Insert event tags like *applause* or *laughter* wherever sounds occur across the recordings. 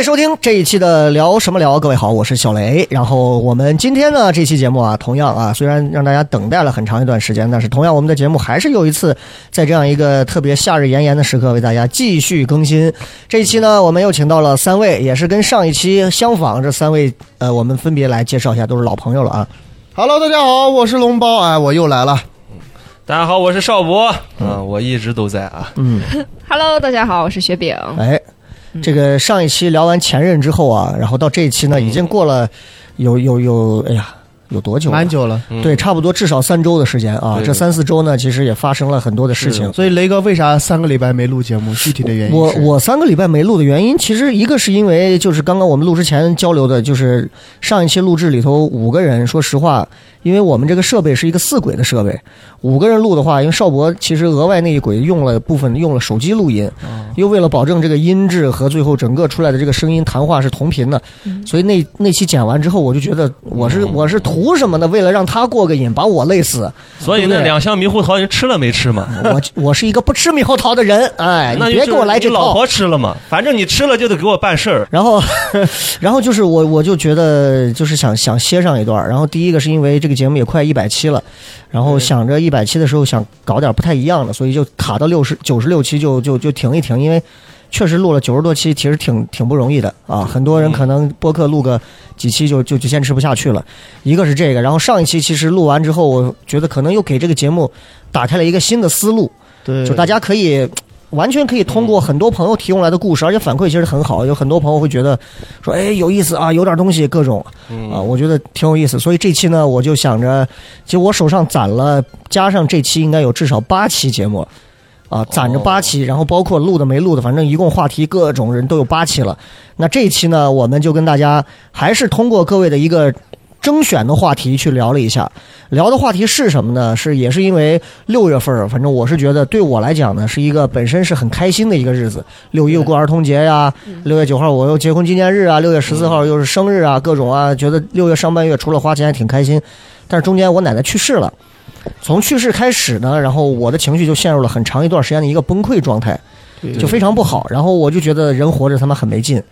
位收听这一期的聊什么聊。各位好，我是小雷。然后我们今天呢，这期节目啊，同样啊，虽然让大家等待了很长一段时间，但是同样我们的节目还是又一次在这样一个特别夏日炎炎的时刻为大家继续更新。这一期呢，我们又请到了三位，也是跟上一期相仿，这三位呃，我们分别来介绍一下，都是老朋友了啊。Hello，大家好，我是龙包，哎，我又来了。大家好，我是邵博，嗯，我一直都在啊。嗯，Hello，大家好，我是雪饼。*laughs* 哎，这个上一期聊完前任之后啊，然后到这一期呢，已经过了有有有，哎呀，有多久？蛮。久了，嗯对，差不多至少三周的时间啊，这三四周呢，其实也发生了很多的事情。所以雷哥为啥三个礼拜没录节目？具体的原因我我三个礼拜没录的原因，其实一个是因为就是刚刚我们录之前交流的，就是上一期录制里头五个人，说实话，因为我们这个设备是一个四轨的设备，五个人录的话，因为邵博其实额外那一轨用了部分用了手机录音，哦又为了保证这个音质和最后整个出来的这个声音谈话是同频的，所以那那期剪完之后，我就觉得我是我是图什么呢？为了让他过个瘾，把我累死。所以那两箱猕猴桃你吃了没吃嘛？我我是一个不吃猕猴桃的人，*laughs* 哎，别给我来这套。老婆吃了嘛？反正你吃了就得给我办事儿。然后，*laughs* 然后就是我，我就觉得就是想想歇上一段。然后第一个是因为这个节目也快一百期了，然后想着一百期的时候想搞点不太一样的，所以就卡到六十九十六期就就就停一停，因为确实录了九十多期，其实挺挺不容易的啊。很多人可能播客录个几期就就就坚持不下去了。一个是这个，然后上一期其实录完之后，我觉得可能又给这个节目打开了一个新的思路。对，就大家可以完全可以通过很多朋友提供来的故事，而且反馈其实很好，有很多朋友会觉得说，哎，有意思啊，有点东西，各种嗯啊，我觉得挺有意思。所以这期呢，我就想着，其实我手上攒了，加上这期应该有至少八期节目。啊，攒着八期，然后包括录的没录的，反正一共话题各种人都有八期了。那这一期呢，我们就跟大家还是通过各位的一个征选的话题去聊了一下。聊的话题是什么呢？是也是因为六月份，反正我是觉得对我来讲呢，是一个本身是很开心的一个日子。六一又过儿童节呀，六月九号我又结婚纪念日啊，六月十四号又是生日啊，各种啊，觉得六月上半月除了花钱还挺开心。但是中间我奶奶去世了，从去世开始呢，然后我的情绪就陷入了很长一段时间的一个崩溃状态。就非常不好。然后我就觉得人活着他妈很没劲，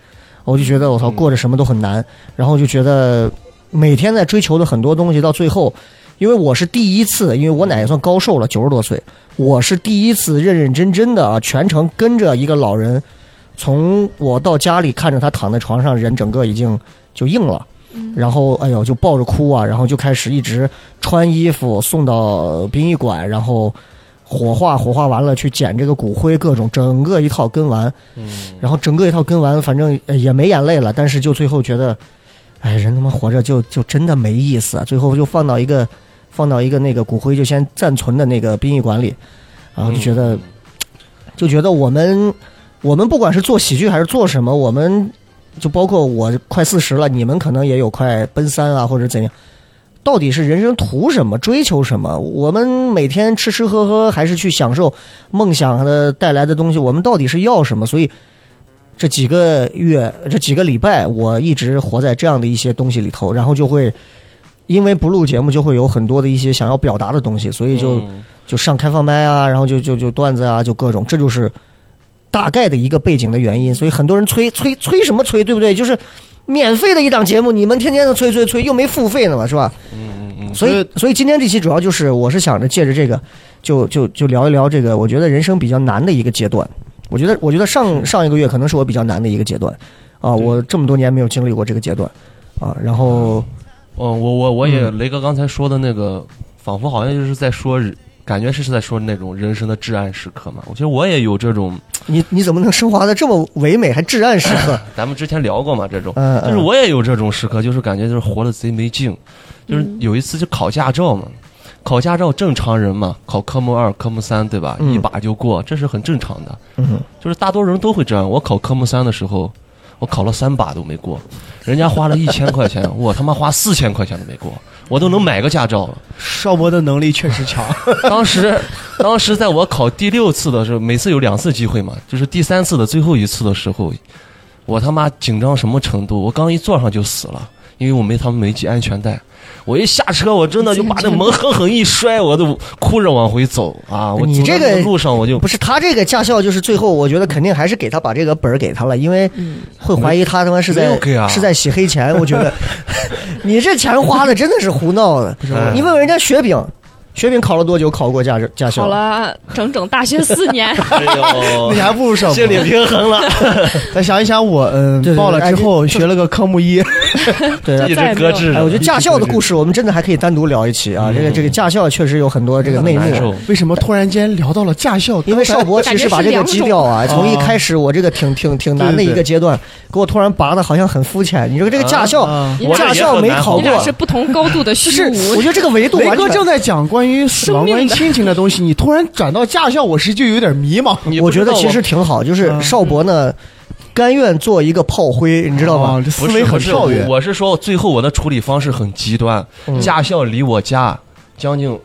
我就觉得我操过着什么都很难，然后就觉得每天在追求的很多东西，到最后，因为我是第一次，因为我奶也算高寿了，九十多岁，我是第一次认认真真的啊，全程跟着一个老人，从我到家里看着他躺在床上，人整个已经就硬了。然后，哎呦，就抱着哭啊，然后就开始一直穿衣服送到殡仪馆，然后火化，火化完了去捡这个骨灰，各种整个一套跟完，然后整个一套跟完，反正也没眼泪了，但是就最后觉得，哎，人他妈活着就就真的没意思啊！最后就放到一个放到一个那个骨灰就先暂存的那个殡仪馆里，然后就觉得、就觉得我们我们不管是做喜剧还是做什么，我们就包括我快四十了，你们可能也有快奔三啊或者怎样。到底是人生图什么，追求什么？我们每天吃吃喝喝，还是去享受梦想的带来的东西？我们到底是要什么？所以这几个月、这几个礼拜，我一直活在这样的一些东西里头，然后就会因为不录节目，就会有很多的一些想要表达的东西，所以就、嗯就上开放麦啊，然后就就就段子啊，就各种，这就是大概的一个背景的原因。所以很多人催催催什么催，对不对？就是免费的一档节目，你们天天的催催催，又没付费呢嘛，是吧？嗯嗯嗯，所以，所以今天这期主要就是，我是想着借着这个，就就就聊一聊这个，我觉得人生比较难的一个阶段。我觉得，我觉得上上一个月可能是我比较难的一个阶段，啊，我这么多年没有经历过这个阶段，啊，然后嗯，我我我也嗯。雷哥刚才说的那个，仿佛好像就是在说，感觉是是在说那种人生的至暗时刻嘛。我觉得我也有这种，你你怎么能升华的这么唯美，还至暗时刻？*laughs* 咱们之前聊过嘛，这种，嗯，但是嗯我也有这种时刻，就是感觉就是活的贼没劲。就是有一次就考驾照嘛，考驾照正常人嘛，考科目二、科目三，对吧？嗯一把就过，这是很正常的。嗯，就是大多人都会这样。我考科目三的时候，我考了三把都没过，人家花了一千块钱，*laughs* 我他妈花四千块钱都没过，我都能买个驾照了。邵博的能力确实强，*laughs* 当时，当时在我考第六次的时候，每次有两次机会嘛，就是第三次的最后一次的时候，我他妈紧张什么程度？我刚一坐上就死了，因为我没他们没系安全带。我一下车，我真的就把那门狠狠一摔，我都哭着往回走啊！我你这个路上我就不是他这个驾校，就是最后我觉得肯定还是给他把这个本儿给他了，因为会怀疑他他妈是在是在洗黑钱。我觉得 *laughs* 你这钱花的真的是胡闹的。哎你问问人家雪饼，雪饼考了多久考过驾驾校？考了整整大学四年，*laughs* 哎呦 *laughs* 你还不如邵博。心理平衡了，*laughs* 再想一想我，嗯报了之后哎学了个科目一，对一直搁置哎。我觉得驾校的故事我们真的还可以单独聊一期啊。这个这个驾校确实有很多这个内幕。为什么突然间聊到了驾校？因为邵博其实把这个基调啊，从一开始我这个挺挺挺难的一个阶段，给我突然拔的好像很肤浅。你说这个驾校驾校没考过，是不同高度的虚是无我。觉得这个维度雷哥正在讲关于死亡、生命的关于亲情的东西，你突然转到驾校，我是就有点迷茫。我觉得其实挺好，就是嗯邵博呢，甘愿做一个炮灰，你知道吗哦？思维很跳跃。我是说最后我的处理方式很极端，嗯驾校离我家将近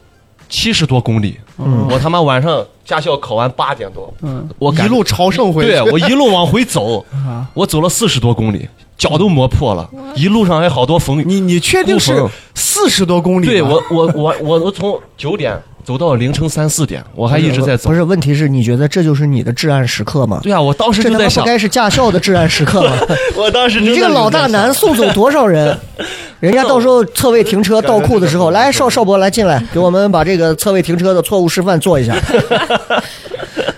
七十多公里，嗯我他妈晚上驾校考完八点多，嗯，我一路朝圣回去。对我一路往回走，*laughs* 啊我走了四十多公里，脚都磨破了，一路上还好多风雨。你你确定是四十多公里？对我我我我我从九点走到凌晨三四点，我还一直在走不。是，问题是你觉得这就是你的至暗时刻吗？对啊，我当时这他妈不就在想，该是驾校的至暗时刻吗？*laughs* 我当时你这个老大难送走多少人？*laughs* 人家到时候侧位停车倒库的时候，来邵邵博来进来，给我们把这个侧位停车的错误示范做一下。*laughs*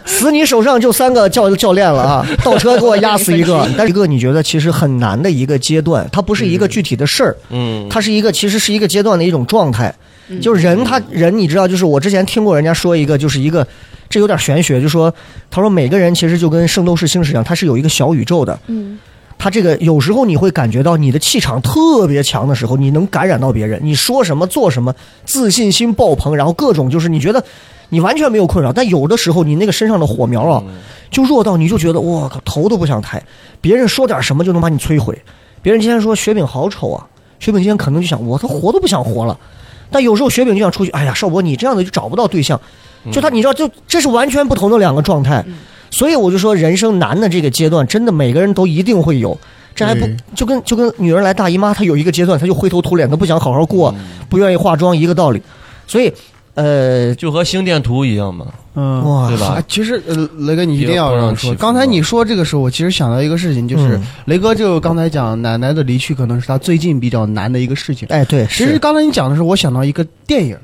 死你手上就三个教教练了啊！倒车给我压死一个。*laughs* 但是一个你觉得其实很难的一个阶段，它不是一个具体的事儿，嗯，它是一个其实是一个阶段的一种状态。就是人他人你知道，就是我之前听过人家说一个，就是一个这有点玄学，就说他说每个人其实就跟《圣斗士星矢》一样，他是有一个小宇宙的。嗯，他这个有时候你会感觉到你的气场特别强的时候，你能感染到别人，你说什么做什么，自信心爆棚，然后各种就是你觉得你完全没有困扰，但有的时候你那个身上的火苗啊，就弱到你就觉得我靠头都不想抬，别人说点什么就能把你摧毁。别人今天说雪饼好丑啊，雪饼今天可能就想我他活都不想活了，但有时候雪饼就想出去，哎呀，少博你这样的就找不到对象，就他你知道就这是完全不同的两个状态。所以我就说，人生难的这个阶段，真的每个人都一定会有。这还不就跟就跟女人来大姨妈，她有一个阶段，她就灰头土脸，她不想好好过，不愿意化妆，一个道理。所以，呃，就和心电图一样嘛。嗯，哇，对吧啊，其实呃，雷哥你一定要让让说。刚才你说这个时候，我其实想到一个事情，就是、嗯雷哥就刚才讲奶奶的离去，可能是他最近比较难的一个事情。哎，对，其实刚才你讲的时候，我想到一个电影，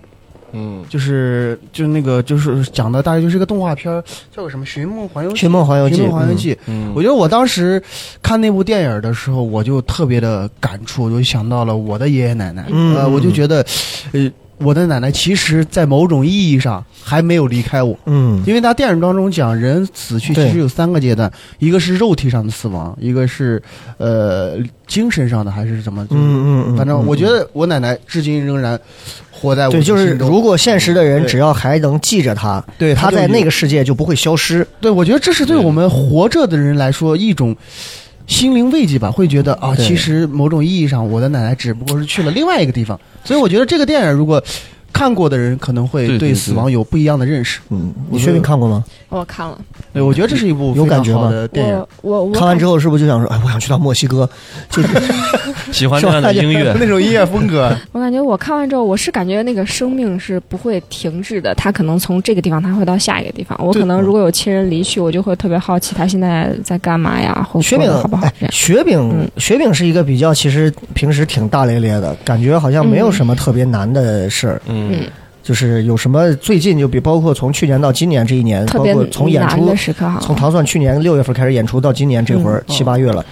嗯，就是就是那个就是讲的大概就是一个动画片，叫个什么《寻梦环游记》。寻梦环游记寻梦环游记》嗯我觉得我当时看那部电影的时候，我就特别的感触，我就想到了我的爷爷奶奶。嗯呃，我就觉得，呃，我的奶奶其实，在某种意义上还没有离开我。嗯，因为他电影当中讲人死去其实有三个阶段，一个是肉体上的死亡，一个是呃精神上的还是什么？嗯嗯嗯，反正嗯我觉得我奶奶至今仍然活在我对，的就是如果现实的人只要还能记着他，对就有他在那个世界就不会消失。对，我觉得这是对我们活着的人来说一种心灵慰藉吧，会觉得啊，对其实某种意义上，我的奶奶只不过是去了另外一个地方。所以我觉得这个电影如果看过的人，可能会对死亡有不一样的认识。嗯，你确定看过吗？我看了，对，我觉得这是一部有感觉吗的电影。我我我看完之后是不是就想说，哎，我想去趟墨西哥？*laughs* 就是喜欢这样的音乐，*laughs* 那种音乐风格，*laughs* 我感觉我看完之后，我是感觉那个生命是不会停滞的，他可能从这个地方他会到下一个地方。我可能如果有亲人离去，我就会特别好奇他现在在干嘛呀，或雪饼好不好哎。雪饼嗯，雪饼是一个比较，其实平时挺大咧咧的，感觉好像没有什么特别难的事儿。嗯，就是有什么最近就比包括从去年到今年这一年，特别包括从演出难的时刻哈，从唐蒜去年六月份开始演出到今年这会儿嗯七八月了，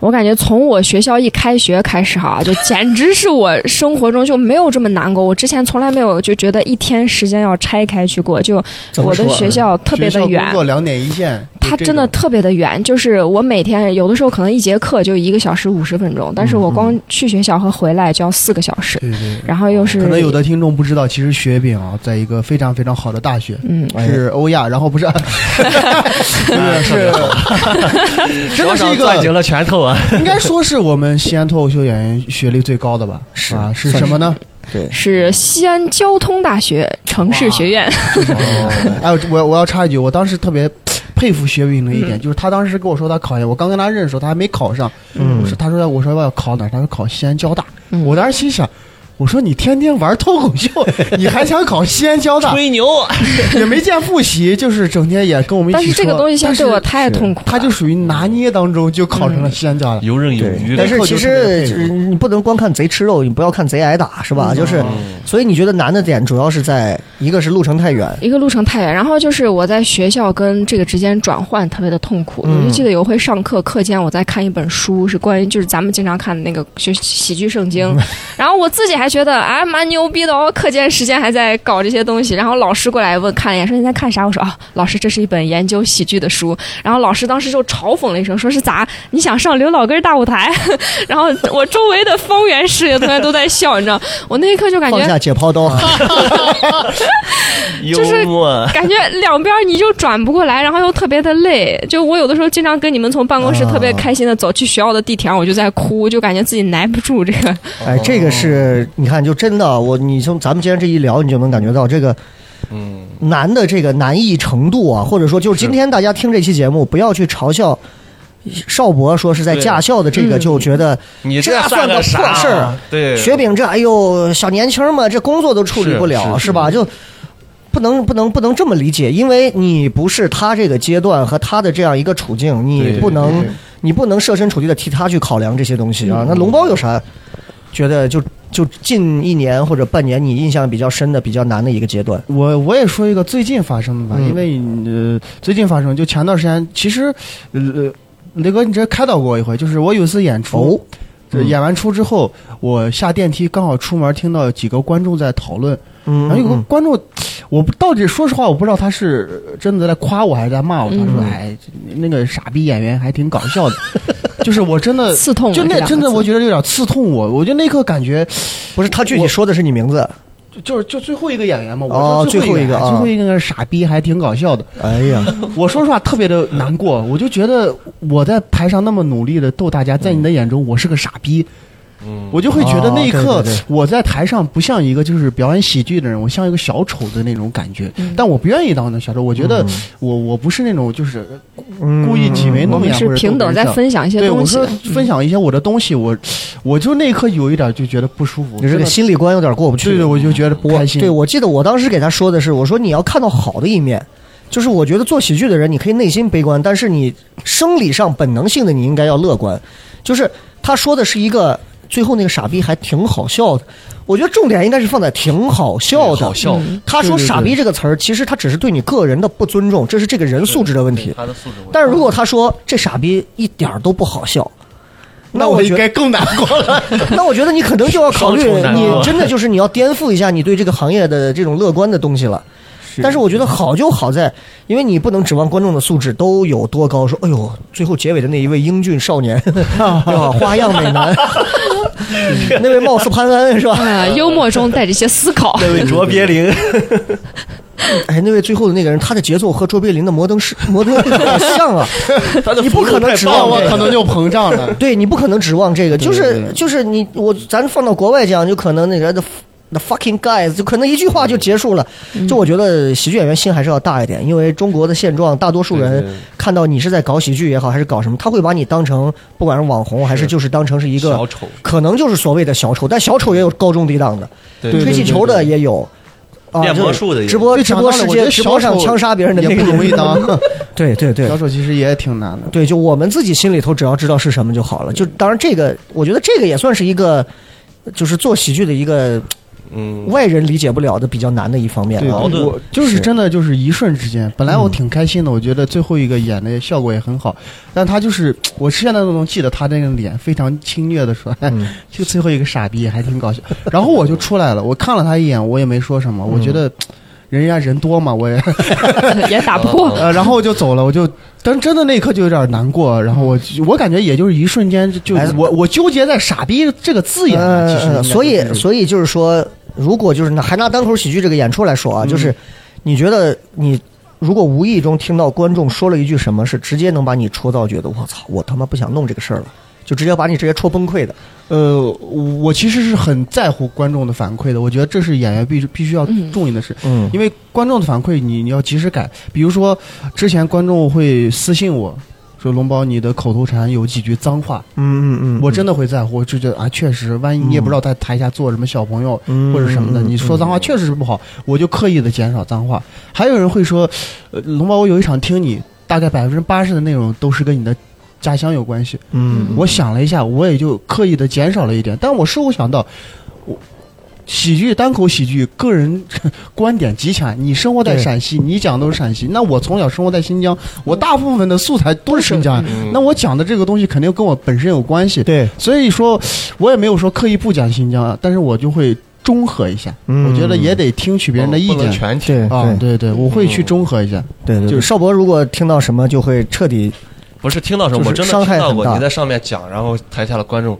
我感觉从我学校一开学开始哈，就简直是我生活中就没有这么难过。我之前从来没有就觉得一天时间要拆开去过，就我的学校特别的远，作两点一线，它真的特别的远，就是我每天有的时候可能一节课就一个小时五十分钟，但是我光去学校和回来就要四个小时，对对。然后又是可能有的听众不知道，其实雪饼啊，在一个非常非常好的大学，嗯，是欧亚，然后不是，是 *laughs* 是，*laughs* 真的是一攥紧个，了拳头啊！应该说是我们西安脱口秀演员学历最高的吧？是啊，是什么呢？对，是西安交通大学城市学院，*laughs* 哎，我我要插一句，我当时特别佩服薛云的一点，就是他当时跟我说他考研，我刚跟他认识的时候，他还没考上，嗯我说他说我说要考哪儿？他说考西安交大，嗯我当时心想。我说你天天玩脱口秀，*laughs* 你还想考西安交大？吹牛，*laughs* 也没见复习，就是整天也跟我们一起说。但是这个东西现在对我太痛苦了，他就属于拿捏当中就考成了西安交大。游刃有余，但是其实你不能光看贼吃肉，你不要看贼挨打，是吧？就是，所以你觉得难的点主要是在一个是路程太远，一个路程太远，然后就是我在学校跟这个之间转换特别的痛苦。嗯我就记得有一回上课，课间我在看一本书，是关于就是咱们经常看的那个学喜剧圣经，*laughs* 然后我自己还觉得哎蛮牛逼的哦，课间时间还在搞这些东西。然后老师过来问看了一眼，说你在看啥？我说啊，老师这是一本研究喜剧的书。然后老师当时就嘲讽了一声，说是咋你想上刘老根大舞台？*laughs* 然后我周围的方圆十里的同学都在笑，你知道，我那一刻就感觉放下解剖刀，*laughs* 幽就是，感觉两边你就转不过来，然后又特别的累。就我有的时候经常跟你们从办公室啊特别开心的走去学校的地铁上，我就在哭，就感觉自己耐不住这个。哎，这个是你看，就真的我，你从咱们今天这一聊，你就能感觉到这个嗯，难的这个难易程度啊，或者说就是今天大家听这期节目，不要去嘲笑邵博说是在驾校的这个，嗯就觉得你这算个啥破事儿？对，雪饼这哎呦小年轻嘛，这工作都处理不了是是。吧？就不能不能不能这么理解，因为你不是他这个阶段和他的这样一个处境，你不能你不能设身处地的替他去考量这些东西啊。那龙包有啥觉得就就近一年或者半年你印象比较深的、比较难的一个阶段？我我也说一个最近发生的吧，嗯因为呃最近发生就前段时间，其实呃雷哥你这开导过我一回，就是我有一次演出。演完出之后，我下电梯刚好出门，听到几个观众在讨论，嗯，然后有个嗯观众，我不到底说实话，我不知道他是真的在夸我还是在骂我。他说：“嗯哎，那个傻逼演员还挺搞笑的。*laughs* ”就是我真的 *laughs* 刺痛了就那真的我觉得有点刺痛我。我就那刻感觉，不是他具体说的是你名字。就就是就最后一个演员嘛，我哦说最后一个啊最后一个是傻逼还挺搞笑的。哎呀，*laughs* 我说实话特别的难过，我就觉得我在台上那么努力的逗大家，在你的眼中我是个傻逼。嗯，我就会觉得那一刻我在台上不像一个就是表演喜剧的人，我像一个小丑的那种感觉。嗯但我不愿意当那小丑，我觉得嗯我我不是那种就是嗯故意挤眉弄眼或者是平等在分享一些对，我说东西。分享一些我的东西，我我就那一刻有一点就觉得不舒服。你这个心理关有点过不去。对对，我就觉得不开心。对，我记得我当时给他说的是，我说你要看到好的一面，就是我觉得做喜剧的人，你可以内心悲观，但是你生理上本能性的你应该要乐观。就是他说的是一个最后那个傻逼还挺好笑的，我觉得重点应该是放在挺好笑的。好笑，嗯他说“对对对傻逼”这个词儿，其实他只是对你个人的不尊重，这是这个人素质的问题。他的素质。但是如果他说这傻逼一点儿都不好笑，那我应该更难过了。那我觉得你可能就要考虑，你真的就是你要颠覆一下你对这个行业的这种乐观的东西了。但是我觉得好就好在，因为你不能指望观众的素质都有多高。说，哎呦，最后结尾的那一位英俊少年？*laughs* 花样美男，*laughs* 那位貌似潘安是吧？啊，幽默中带着一些思考。那位 *laughs* 卓别林，哎，那位最后的那个人，他的节奏和卓别林的摩登是摩登好像啊，他的你不可能指望这个可能就膨胀了。对你不可能指望这个，就是就是你我咱放到国外讲，就可能那个 the the fucking guys，就可能一句话就结束了。就我觉得喜剧演员心还是要大一点，因为中国的现状，大多数人看到你是在搞喜剧也好，还是搞什么，他会把你当成不管是网红还是就是当成是一个小丑，可能就是所谓的小丑，但小丑也有高中低档的，对对吹气球的也有。啊，练魔术的也有直播直播世界直播上枪杀别人的那也个不容易当。*laughs* 对对对小，丑其实也挺难的。对，就我们自己心里头只要知道是什么就好了。就当然这个，我觉得这个也算是一个，就是做喜剧的一个嗯，外人理解不了的比较难的一方面。矛盾。我就是是真的就是一瞬之间，本来我挺开心的，我觉得最后一个演的效果也很好，但他就是我现在都能记得他那个脸非常轻蔑的说，就最后一个傻逼还挺搞笑，然后我就出来了，我看了他一眼，我也没说什么，我觉得。人家人多嘛，我也 *laughs* 也打不过。*laughs* 呃，然后我就走了，我就，但真的那一刻就有点难过，然后我我感觉也就是一瞬间就我我纠结在“傻逼”这个字眼上，其实所以所以就是说，如果就是拿还拿单口喜剧这个演出来说啊，就是你觉得你如果无意中听到观众说了一句什么，是直接能把你戳到觉得我操，我他妈不想弄这个事儿了，就直接把你直接戳崩溃的。呃，我其实是很在乎观众的反馈的，我觉得这是演员必须必须要嗯注意的事。嗯。因为观众的反馈你你要及时改，比如说之前观众会私信我说龙宝你的口头禅有几句脏话，嗯嗯嗯，我真的会在乎，我就觉得啊确实，万一你也不知道在台下坐什么小朋友、嗯或者什么的，嗯你说脏话确实是不好，我就刻意的减少脏话。还有人会说，呃，龙宝我有一场听你，大概百分之八十的内容都是跟你的。家乡有关系，嗯，我想了一下，我也就刻意的减少了一点。但我事后想到，我喜剧单口喜剧个人 *laughs* 观点极强。你生活在陕西，你讲都是陕西，那我从小生活在新疆，我大部分的素材都是新疆，嗯那我讲的这个东西肯定跟我本身有关系。对，所以说，我也没有说刻意不讲新疆啊，但是我就会中和一下。嗯我觉得也得听取别人的意见。全听。对啊，对对，我会去中和一下。对对，就就是邵博如果听到什么，就会彻底不是听到什么，就是我真的听到过你在上面讲，然后台下的观众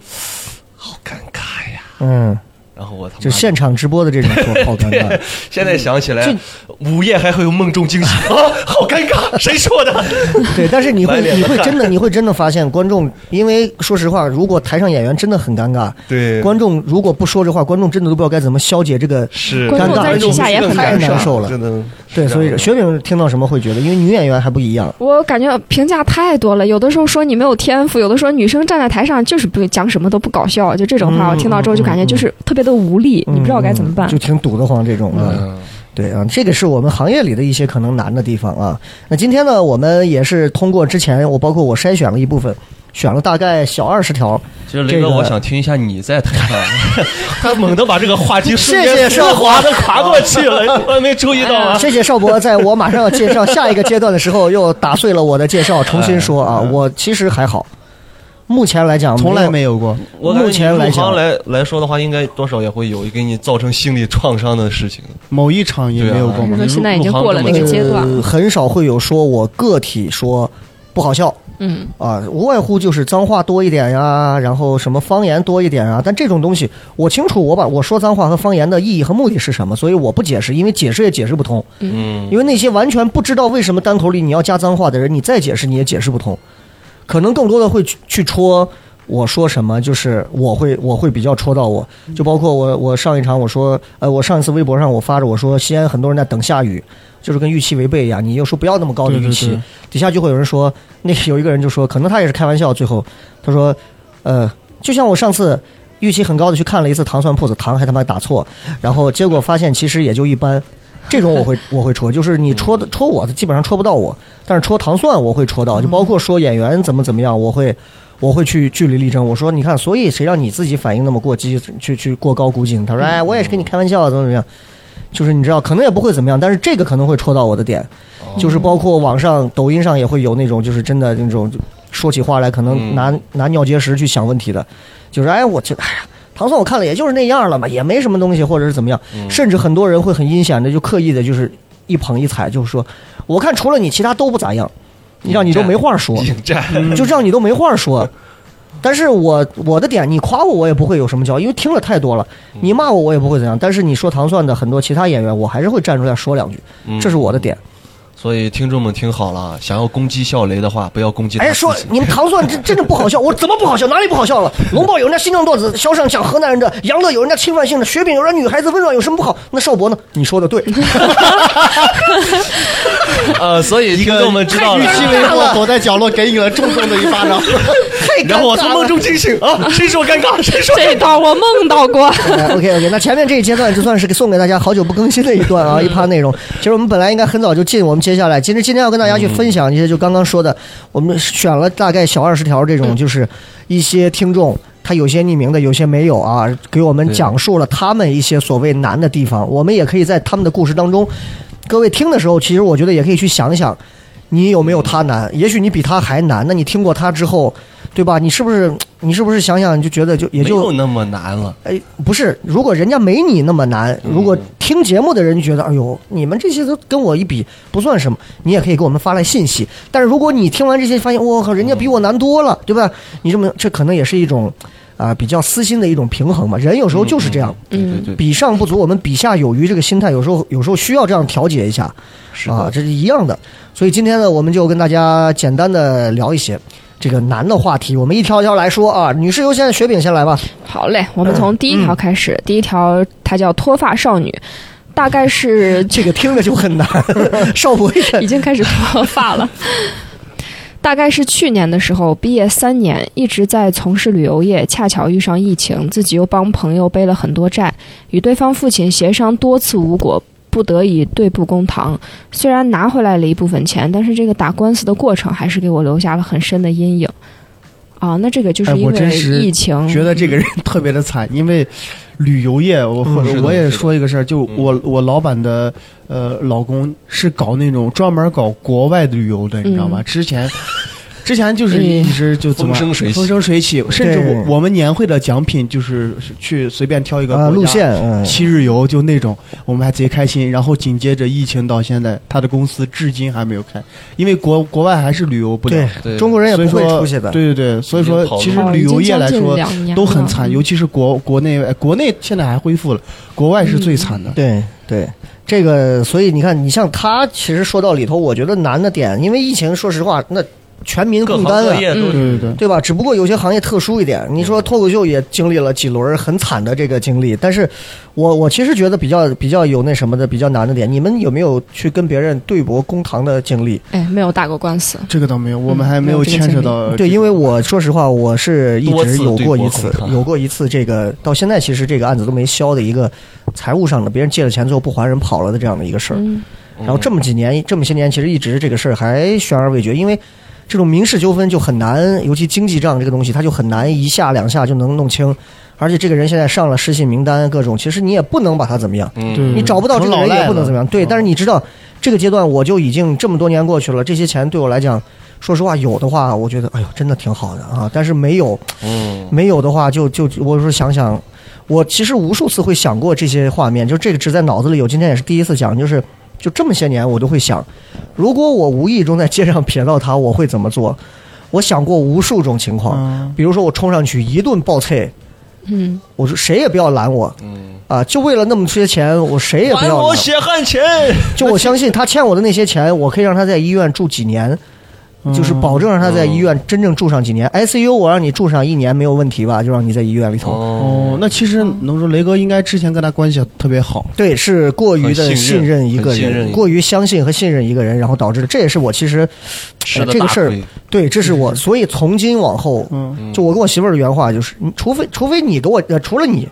好尴尬呀，嗯，然后我他妈就现场直播的这种说好尴尬。*laughs* 现在想起来，午夜还会有梦中惊醒 *laughs* 啊，好尴尬，谁说的？*laughs* 对，但是你会你会真的你会真的发现观众，因为说实话，如果台上演员真的很尴尬，对观众如果不说这话，观众真的都不知道该怎么消解这个是观众尴尬在底下也很太难受了。真的。对，所以雪饼听到什么会觉得，因为女演员还不一样。我感觉评价太多了，有的时候说你没有天赋，有的时候女生站在台上就是不讲什么都不搞笑，就这种话嗯我听到之后就感觉就是特别的无力，你不知道该怎么办嗯就。挺堵得慌这种的。嗯，对啊，这个是我们行业里的一些可能难的地方啊。那今天呢，我们也是通过之前我包括我筛选了一部分，选了大概小二十条。其实雷哥，这个我想听一下你在台上，*laughs* 他猛地把这个话题瞬谢谢间少华滑的跨过去了，我没注意到啊。*laughs* 谢谢邵博，在我马上要介绍下一个阶段的时候，又打碎了我的介绍，重新说啊。我其实还好，目前来讲从来没有过。目我感觉你前来讲入行来来说的话，应该多少也会有给你造成心理创伤的事情。某一场也没有过吗对啊？现在已经过了那个阶段呃，很少会有说我个体说不好笑嗯，啊，无外乎就是脏话多一点呀，然后什么方言多一点啊。但这种东西，我清楚我把我说脏话和方言的意义和目的是什么，所以我不解释，因为解释也解释不通。嗯，因为那些完全不知道为什么单口里你要加脏话的人，你再解释你也解释不通，可能更多的会去去戳我说什么，就是我会我会比较戳到我，就包括我我上一场我说呃我上一次微博上我发着我说西安很多人在等下雨，就是跟预期违背一样，你又说不要那么高的预期，对对对。底下就会有人说那有一个人就说可能他也是开玩笑，最后他说呃就像我上次。预期很高的去看了一次糖蒜铺子，糖还他妈打错，然后结果发现其实也就一般，这种我会我会戳，就是你戳的戳我的基本上戳不到我，但是戳糖蒜我会戳到，就包括说演员怎么怎么样，我会我会去据理力争。我说你看，所以谁让你自己反应那么过激，去去过高估计？他说哎，我也是跟你开玩笑，怎么怎么样。就是你知道，可能也不会怎么样，但是这个可能会戳到我的点，就是包括网上、抖音上也会有那种，就是真的那种说起话来可能拿、拿尿结石去想问题的，就是哎，我就哎呀，糖蒜我看了也就是那样了嘛，也没什么东西，或者是怎么样，甚至很多人会很阴险的，就刻意的就是一捧一踩，就是说，我看除了你，其他都不咋样，让你都没话说，*laughs* 就让你都没话说。但是我我的点，你夸我我也不会有什么交，因为听了太多了。你骂我我也不会怎样，但是你说糖蒜的很多其他演员，我还是会站出来说两句，嗯这是我的点。所以听众们听好了，想要攻击笑雷的话，不要攻击他哎，说你们糖蒜真真的不好笑，我怎么不好笑？哪里不好笑了？龙豹有人家新疆段子，肖上讲河南人的，杨乐有人家侵犯性的，雪饼有人家女孩子温暖，有什么不好？那邵博呢？你说的对，*laughs* *laughs* 呃，所以听众们知道了预。期为祸，躲在角落给你了重重的一巴掌。*laughs* 太尴尬了。然后我从梦中惊醒啊！谁说尴尬？谁说？这一段我梦到过。OK OK，那前面这一阶段就算是给送给大家好久不更新的一段啊，一趴内容。其实我们本来应该很早就进，我们接下来，其实今天要跟大家去分享一些，就刚刚说的，我们选了大概小二十条这种，就是一些听众。他有些匿名的，有些没有啊，给我们讲述了他们一些所谓难的地方。我们也可以在他们的故事当中，各位听的时候，其实我觉得也可以去想一想，你有没有他难？也许你比他还难。那你听过他之后，对吧？你是不是你是不是想想就觉得就也没就有那么难了。哎，不是，如果人家没你那么难，嗯如果听节目的人觉得，哎呦，你们这些都跟我一比不算什么，你也可以给我们发来信息。但是如果你听完这些发现，我靠，人家比我难多了，对吧？你这么这可能也是一种啊、比较私心的一种平衡嘛。人有时候就是这样，嗯，对对对，比上不足，我们比下有余，这个心态有时候有时候需要这样调节一下啊，是的，这是一样的。所以今天呢，我们就跟大家简单的聊一些这个难的话题，我们一条一条来说啊。女士优先，雪饼先来吧。好嘞，我们从第一条开始。第一条它叫脱发少女，大概是 *laughs* 这个听着就很难，*laughs* 少博已经开始脱发了。大概是去年的时候，毕业三年，一直在从事旅游业，恰巧遇上疫情，自己又帮朋友背了很多债，与对方父亲协商多次无果，不得已对簿公堂。虽然拿回来了一部分钱，但是这个打官司的过程还是给我留下了很深的阴影。啊，那这个就是哎因为我真是疫情，觉得这个人特别的惨，因为旅游业，我或嗯者我也说一个事儿，就嗯我我老板的呃老公是搞那种专门搞国外的旅游的，你知道吗？嗯之前。之前就是嗯一直就怎么风生水起风生水起，甚至我我们年会的奖品就是去随便挑一个啊，国家路线，嗯，七日游就那种，我们还贼开心。然后紧接着疫情到现在，他的公司至今还没有开，因为国国外还是旅游不了对。对中国人也不会出去的。对对对，所以说其实哦旅游业来说都很惨，嗯尤其是国国内，呃国内现在还恢复了，国外是最惨的。对对，这个，所以你看，你像他，其实说到里头，我觉得难的点，因为疫情，说实话，那全民共担啊。对对对，对吧？只不过有些行业特殊一点。你说脱口秀也经历了几轮很惨的这个经历，但是我我其实觉得比较比较有那什么的，比较难的点。你们有没有去跟别人对簿公堂的经历？哎，没有打过官司。这个倒没有，我们还没有牵扯到。对，因为我说实话，我是一直有过一次有过一次这个到现在其实这个案子都没消的一个财务上的，别人借了钱最后不还人跑了的这样的一个事儿。嗯，然后这么几年，这么些年，其实一直这个事儿还悬而未决，因为这种民事纠纷就很难，尤其经济账这个东西，它就很难一下两下就能弄清。而且这个人现在上了失信名单，各种，其实你也不能把他怎么样，嗯你找不到这个人也不能怎么样。对，嗯但是你知道，这个阶段我就已经这么多年过去了，这些钱对我来讲，说实话有的话，我觉得哎呦真的挺好的啊。但是没有，嗯，没有的话就就我说想想，我其实无数次会想过这些画面，就这个只在脑子里有，今天也是第一次讲，就是就这么些年我都会想，如果我无意中在街上瞥到他，我会怎么做？我想过无数种情况，嗯，比如说我冲上去一顿暴踹，嗯，我说谁也不要拦我嗯，啊！就为了那么些钱，我谁也不还我要拦。血汗钱，就我相信他欠我的那些钱，我可以让他在医院住几年，就是保证让他在医院真正住上几年。ICU 我让你住上一年没有问题吧？就让你在医院里头。哦，那其实能说雷哥应该之前跟他关系特别好。对，是过于的信信任任一个人，过于相信和信任一个人，然后导致的。这也是我其实这个事儿，对，这是我，所以从今往后，嗯，就我跟我媳妇儿的原话就是，除非除非你给我，呃，除了你，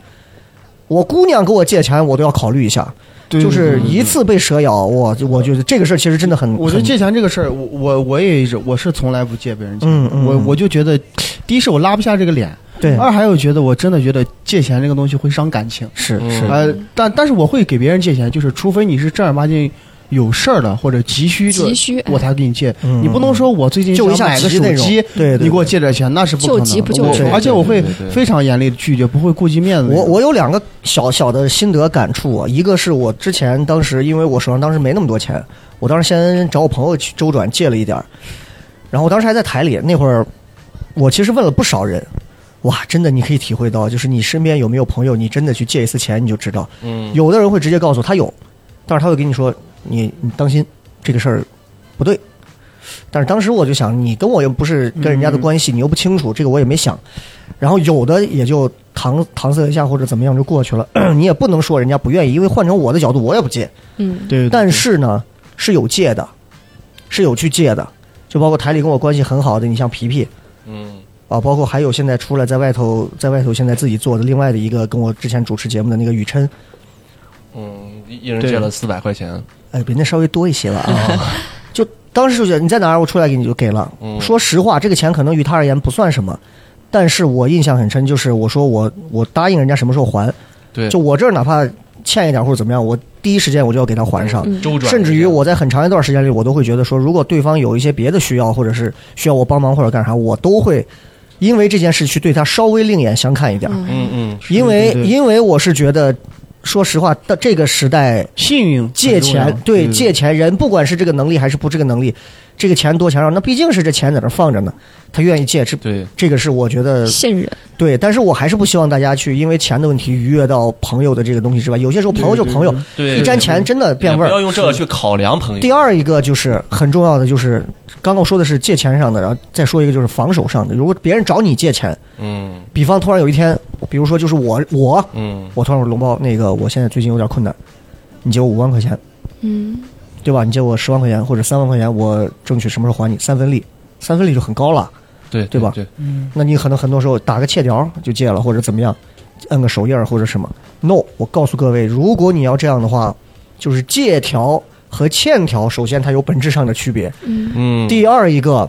我姑娘给我借钱，我都要考虑一下。对就是一次被蛇咬，我我觉得这个事儿其实真的很，我觉得借钱这个事儿，我我我也一直我是从来不借别人钱，嗯嗯我我就觉得，第一是我拉不下这个脸，对，二还有觉得我真的觉得借钱这个东西会伤感情，嗯。是是，呃，但但是我会给别人借钱，就是除非你是正儿八经有事儿了或者急需，就急需我才给你借，嗯你不能说我最近就一下想买个急那种手机，对对你给我借点钱，那是不可能急不而且我会非常严厉的拒绝，不会顾及面子。我我有两个小小的心得感触啊，一个是我之前当时因为我手上当时没那么多钱，我当时先找我朋友去周转借了一点儿，然后我当时还在台里，那会儿我其实问了不少人，哇，真的你可以体会到，就是你身边有没有朋友，你真的去借一次钱你就知道，嗯，有的人会直接告诉我他有，但是他会跟你说你你当心这个事儿不对。但是当时我就想，你跟我又不是跟人家的关系，你又不清楚，这个我也没想。然后有的也就搪搪塞一下或者怎么样就过去了，*clears throat* 你也不能说人家不愿意，因为换成我的角度，我也不借。嗯，对，但是呢，是有借的，是有去借的，就包括台里跟我关系很好的，你像皮皮嗯，啊，包括还有现在出来在外头在外头现在自己做的另外的一个跟我之前主持节目的那个雨琛，嗯，一一人借了四百块钱，哎，比那稍微多一些了啊。*laughs* 就当时就觉得你在哪儿，我出来给你就给了。嗯。说实话，这个钱可能于他而言不算什么，但是我印象很深，就是我说我我答应人家什么时候还，对，就我这儿哪怕欠一点或者怎么样，我第一时间我就要给他还上。嗯。周转，甚至于我在很长一段时间里，我都会觉得说，如果对方有一些别的需要，或者是需要我帮忙或者干啥，我都会因为这件事去对他稍微另眼相看一点。儿，嗯嗯，因为因为我是觉得，说实话，到这个时代幸运借钱，对嗯借钱人，不管是这个能力还是不这个能力，这个钱多钱少，那毕竟是这钱在那放着呢，他愿意借，这对，这个是我觉得信任，对，但是我还是不希望大家去因为钱的问题逾越到朋友的这个东西之外。有些时候朋友就朋友，对一沾钱真的变味儿。不要用这个去考量朋友。第二一个就是很重要的，就是刚刚我说的是借钱上的，然后再说一个就是防守上的。如果别人找你借钱，嗯比方突然有一天，比如说就是我我嗯我突然说龙包，那个我现在最近有点困难，你借我五万块钱，嗯，对吧？你借我十万块钱或者三万块钱，我争取什么时候还你？三分利，三分利就很高了。对对吧对，那你可能很多时候打个欠条就借了，或者怎么样，摁个手印或者什么。No，我告诉各位，如果你要这样的话，就是借条和欠条，首先它有本质上的区别。嗯，第二一个，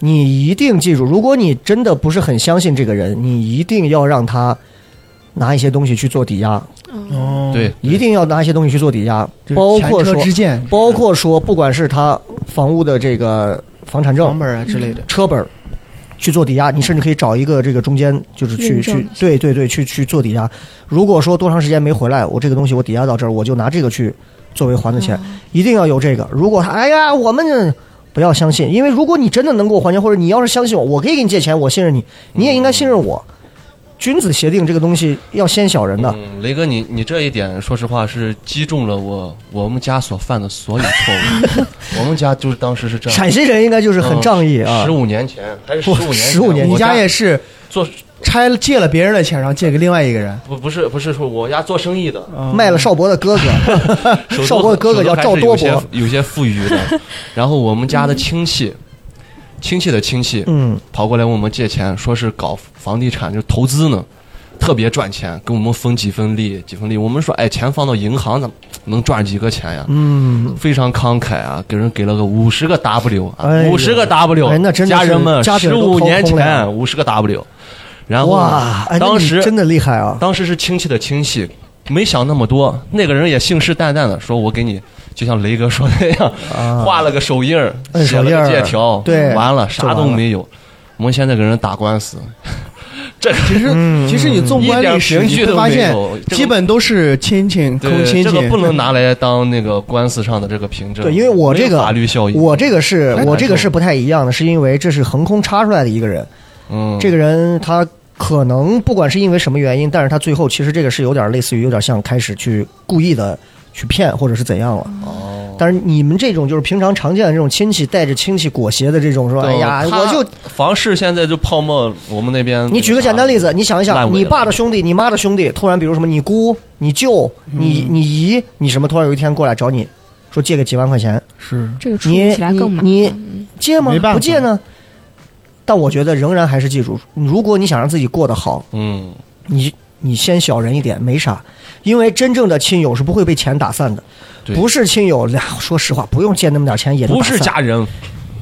你一定记住，如果你真的不是很相信这个人，你一定要让他拿一些东西去做抵押，哦，对，一定要拿一些东西去做抵押，包括说包括说，不管是他房屋的这个房产证房、本啊之类的。车本去做抵押，你甚至可以找一个这个中间，就是去去对对对，去去做抵押。如果说多长时间没回来，我这个东西我抵押到这儿，我就拿这个去作为还的钱，一定要有这个。如果他哎呀，我们不要相信，因为如果你真的能给我还钱，或者你要是相信我，我可以给你借钱，我信任你，你也应该信任我。君子协定这个东西要先小人的，嗯，雷哥，你你这一点，说实话是击中了我我们家所犯的所有错误。*laughs* 我们家就是当时是这样，陕西人应该就是很仗义啊十。五年前还是十五年前，十五年你家也是做拆了借了别人的钱，然后借给另外一个人，不不是不是说我家做生意的，卖了邵博的哥哥，*laughs* 手少博的哥哥叫赵多博，博，有些富裕的。*laughs* 然后我们家的亲戚，亲戚的亲戚，嗯，跑过来问我们借钱，说是搞房地产，就投资呢，特别赚钱，给我们分几分利，几分利。我们说，哎，钱放到银行怎么能赚几个钱呀？嗯，非常慷慨啊，给人给了个五十个 W，五十个 W，哎那真的家人们，十五年前五十个 W，然后哇，哎当时真的厉害啊！当时是亲戚的亲戚，没想那么多，那个人也信誓旦旦的说，我给你就像雷哥说的那样，啊。画了个手印写了借条，对完了啥都没有。我们现在给人打官司，这其实嗯其实你纵观历史，你会发现这个基本都是亲戚亲戚，这个不能拿来当那个官司上的这个凭证。对，因为我这个法律效益，我这个是我这个是不太一样的，是因为这是横空插出来的一个人，嗯，这个人他可能不管是因为什么原因，但是他最后其实这个是有点类似于有点像开始去故意的去骗或者是怎样了。哦，但是你们这种就是平常常见的这种亲戚带着亲戚裹挟的这种说，哎呀，我就房市现在就泡沫，我们那边你举个简单例子，你想一想，你爸的兄弟、你妈的兄弟，突然比如什么你姑、你舅、你你姨、你什么，突然有一天过来找你，说借个几万块钱，是。这个处你理起来更麻你。借吗？不借呢？但我觉得仍然还是记住，如果你想让自己过得好，嗯，你你先小人一点没啥，因为真正的亲友是不会被钱打散的，不是亲友，俩说实话，不用借那么点钱也能不是家人，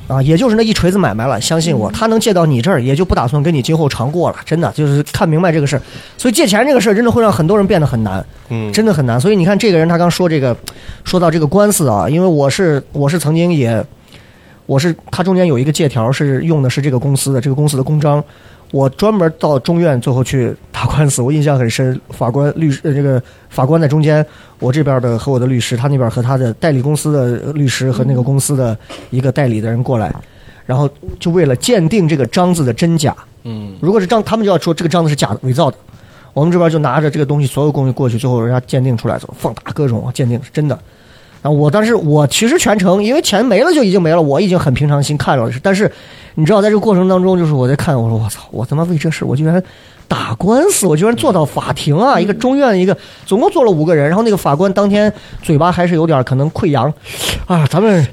啊，也就是那一锤子买卖了。相信我，他能借到你这儿，也就不打算跟你今后常过了。真的就是看明白这个事儿，所以借钱这个事儿真的会让很多人变得很难，嗯，真的很难。所以你看这个人，他刚说这个，说到这个官司啊，因为我是我是曾经也，我是他中间有一个借条是用的是这个公司的这个公司的公章。我专门到中院最后去打官司，*laughs* 我印象很深。法官、律师，呃，这个法官在中间，我这边的和我的律师，他那边和他的代理公司的律师和那个公司的一个代理的人过来，然后就为了鉴定这个章子的真假。嗯，如果是章，他们就要说这个章子是假的、伪造的。我们这边就拿着这个东西，所有东西过去，最后人家鉴定出来，放大各种鉴定是真的。我当时我其实全程因为钱没了就已经没了，我已经很平常心看了。但是你知道，在这个过程当中，就是我在看，我说我操，我他妈为这事我居然打官司，我居然坐到法庭啊！一个中院一个，总共坐了五个人，然后那个法官当天嘴巴还是有点可能溃疡啊，咱们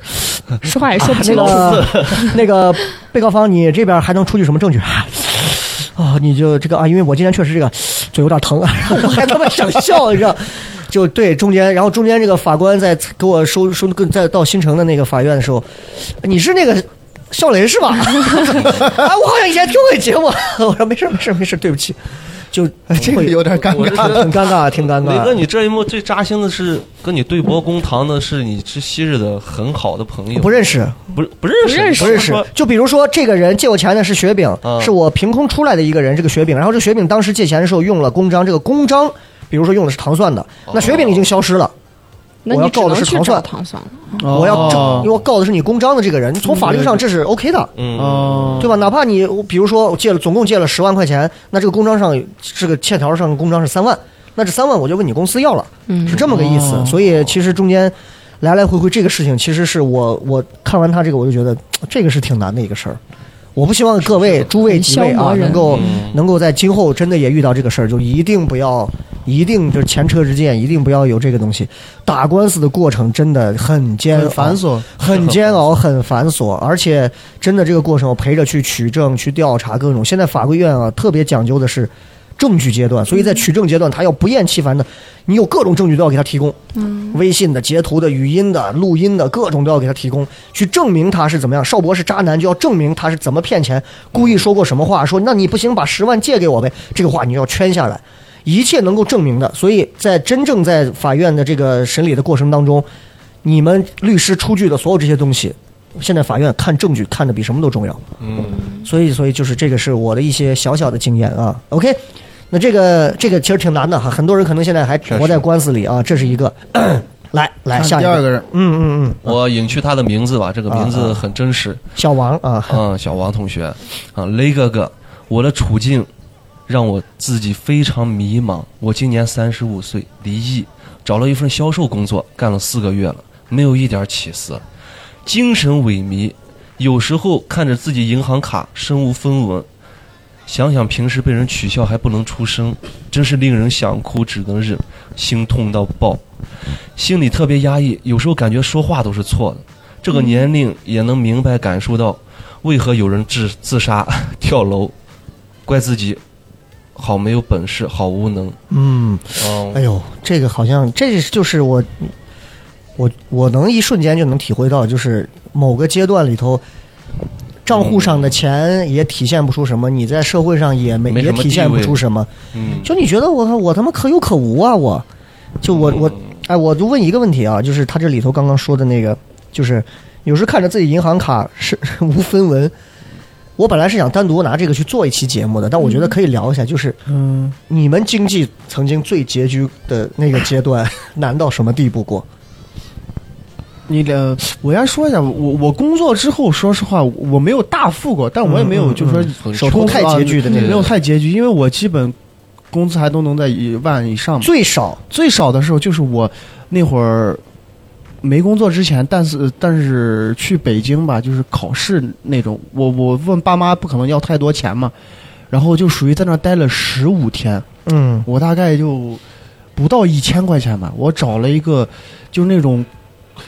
说话也说不 *laughs* 那清楚。个 *laughs* 那个被告方，你这边还能出具什么证据？啊，你就这个啊，因为我今天确实这个嘴有点疼，啊我还他妈想笑，你知道？就对中间，然后中间这个法官在给我收收跟在到新城的那个法院的时候，你是那个笑雷是吧？啊，*laughs* 我好像以前听过节目。*laughs* 我说没事没事没事，对不起。就这个有点尴尬。我是觉得挺尴尬，*laughs* 挺尴尬磊哥，你这一幕最扎心的是跟你对簿公堂的是你是昔日的很好的朋友，不认识，不不认识不认识不认识。就比如说，这个人借我钱的是雪饼，嗯是我凭空出来的一个人，这个雪饼。然后这雪饼当时借钱的时候用了公章，这个公章，比如说用的是糖蒜的，那雪饼已经消失了。那我要告的是糖蒜糖蒜。我要证，因为告的是你公章的这个人，从法律上这是 OK 的。嗯，哦，对吧？哪怕你比如说我借了，总共借了十万块钱，那这个公章上这个欠条上公章是三万，那这三万我就问你公司要了，嗯是这么个意思。哦所以其实中间来来回回这个事情，其实是我我看完他这个，我就觉得这个是挺难的一个事儿。我不希望各位诸位几位啊，能够嗯能够在今后真的也遇到这个事儿，就一定不要，一定就是前车之鉴，一定不要有这个东西。打官司的过程真的很煎很，繁琐。很煎熬，*laughs* 很繁琐，而且真的这个过程我陪着去取证、去调查各种。现在法规院啊，特别讲究的是证据阶段，所以在取证阶段，他要不厌其烦的，你有各种证据都要给他提供，嗯，微信的、截图的、语音的、录音的，各种都要给他提供，去证明他是怎么样。邵博是渣男，就要证明他是怎么骗钱，故意说过什么话，说那你不行，把十万借给我呗，这个话你要圈下来。一切能够证明的，所以在真正在法院的这个审理的过程当中，你们律师出具的所有这些东西，现在法院看证据看的比什么都重要。嗯，所以，所以就是这个是我的一些小小的经验啊。OK，那这个这个其实挺难的哈，很多人可能现在还活在官司里啊，这是一个。来 *coughs* 来，下一第二个人，嗯嗯嗯，我隐去他的名字吧，这个名字很真实。小王啊，嗯，小王同学，啊，雷哥哥，我的处境让我自己非常迷茫。我今年三十五岁，离异，找了一份销售工作，干了四个月了，没有一点起色，精神萎靡。有时候看着自己银行卡身无分文，想想平时被人取笑还不能出声，真是令人想哭只能忍，心痛到爆，心里特别压抑，有时候感觉说话都是错的。这个年龄也能明白感受到，为何有人自自杀、*laughs* 跳楼，怪自己好没有本事，好无能。嗯，哦哎呦，这个好像这就是我，我我能一瞬间就能体会到，就是某个阶段里头。账户上的钱也体现不出什么，你在社会上也没没也体现不出什么，嗯，就你觉得我我他妈可有可无啊！我，就我我，哎，我就问一个问题啊，就是他这里头刚刚说的那个，就是有时看着自己银行卡是无分文，我本来是想单独拿这个去做一期节目的，但我觉得可以聊一下，就是嗯，你们经济曾经最拮据的那个阶段，*laughs* 难到什么地步过？你的，我先说一下，我我工作之后，说实话，我没有大富过，但我也没有就是说嗯手头太拮据的那种没有，太拮据，因为我基本工资还都能在一万以上嘛。最少最少的时候就是我那会儿没工作之前，但是但是去北京吧，就是考试那种，我我问爸妈不可能要太多钱嘛，然后就属于在那待了十五天，嗯我大概就不到一千块钱吧，我找了一个就是那种。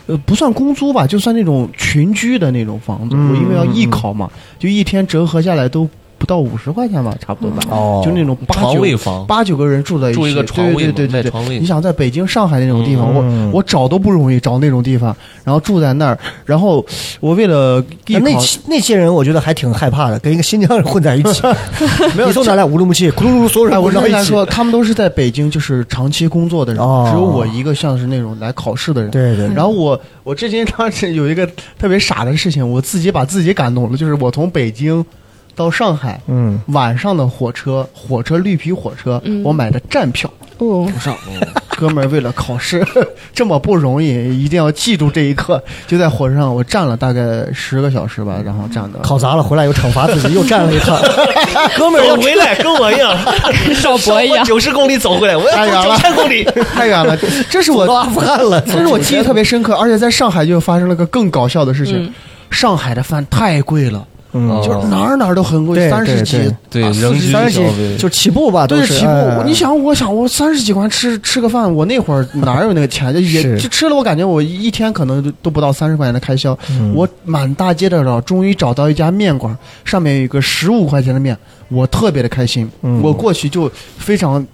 呃，不算公租吧，就算那种群居的那种房子。嗯我因为要艺考嘛，就一天折合下来都不到五十块钱吧，差不多吧。哦，就那种八床九位房，八九个人住在一起，住一个床位对对对你想在北京、上海那种地方，嗯我我找都不容易找那种地方，然后住在那儿，然后我为了那那那些人，我觉得还挺害怕的，跟一个新疆人混在一起。*laughs* 没有你从哪来？乌鲁木齐，咕噜噜，所有哎，人我混到一起。跟你说，他们都是在北京就是长期工作的人，哦只有我一个像是那种来考试的人。对对，然后我我之前当时有一个特别傻的事情，我自己把自己感动了，就是我从北京到上海，嗯，晚上的火车，火车绿皮火车，嗯。我买的站票。哦，上，*laughs* 哥们儿为了考试 *laughs* 这么不容易，一定要记住这一刻。就在火车上，我站了大概十个小时吧，然后站的。考砸了，回来又惩罚自己，又站了一趟。*laughs* 哥们儿回来跟我一样，少博一样，九十公里走回来，我太远了。要走九千公里。太远了。这是我，阿富汗了，这是我记忆特别深刻，而且在上海就发生了个更搞笑的事情。嗯。上海的饭太贵了，嗯，就是哪儿哪儿都很贵，三十几对，三十几就起步吧，都对，是起步。哎你想，我想，我三十几块吃吃个饭，我那会儿哪有那个钱？就 *laughs* 也就吃了，我感觉我一天可能都都不到三十块钱的开销。嗯我满大街的找，终于找到一家面馆，上面有一个十五块钱的面，我特别的开心。嗯我过去就非常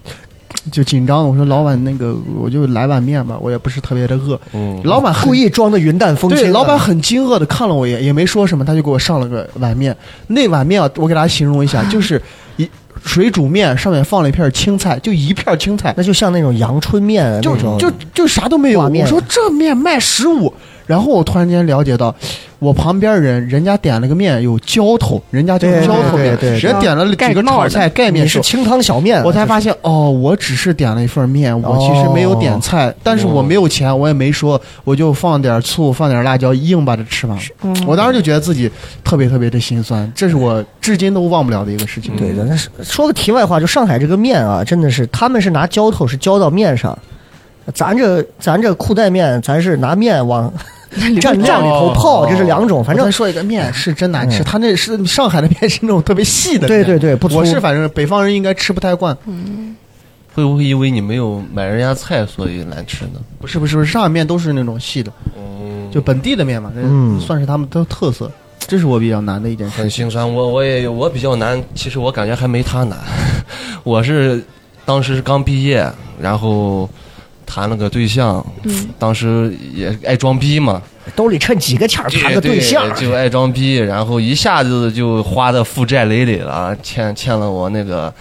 就紧张，我说老板，那个我就来碗面吧，我也不是特别的饿。嗯，老板故意装的云淡风轻啊。对，老板很惊愕的看了我一眼，也没说什么，他就给我上了个碗面。那碗面啊，我给大家形容一下，*laughs* 就是一水煮面，上面放了一片青菜，就一片青菜，那就像那种阳春面就那种，就就啥都没有。我说这面卖十五，然后我突然间了解到，我旁边人人家点了个面有浇头，人家就是浇头面，人家点了几个炒菜盖面是。你是清汤小面，我才发现哦，我只是点了一份面，我其实没有点菜，但是我没有钱，我也没说，我就放点醋，放点辣椒，硬把它吃完。我当时就觉得自己特别特别的心酸，这是我至今都忘不了的一个事情。对的，那是说个题外话，就上海这个面啊，真的是他们是拿浇头是浇到面上，咱这咱这裤带面，咱是拿面往 *laughs* 蘸料里头泡，这是两种，反正说一个面是真难吃，嗯他那是上海的面是那种特别细的面。对对对不粗我是反正北方人应该吃不太惯。会不会因为你没有买人家菜，所以难吃呢？不是不是不是，上海面都是那种细的，嗯，就本地的面嘛，这嗯算是他们的特色。这是我比较难的一件事很。心酸。我我也有我比较难，其实我感觉还没他难。*laughs* 我是当时是刚毕业，然后谈了个对象，嗯当时也爱装逼嘛，兜里趁几个钱儿谈个对象，就爱装逼，然后一下子就花的负债累累了，欠欠了我那个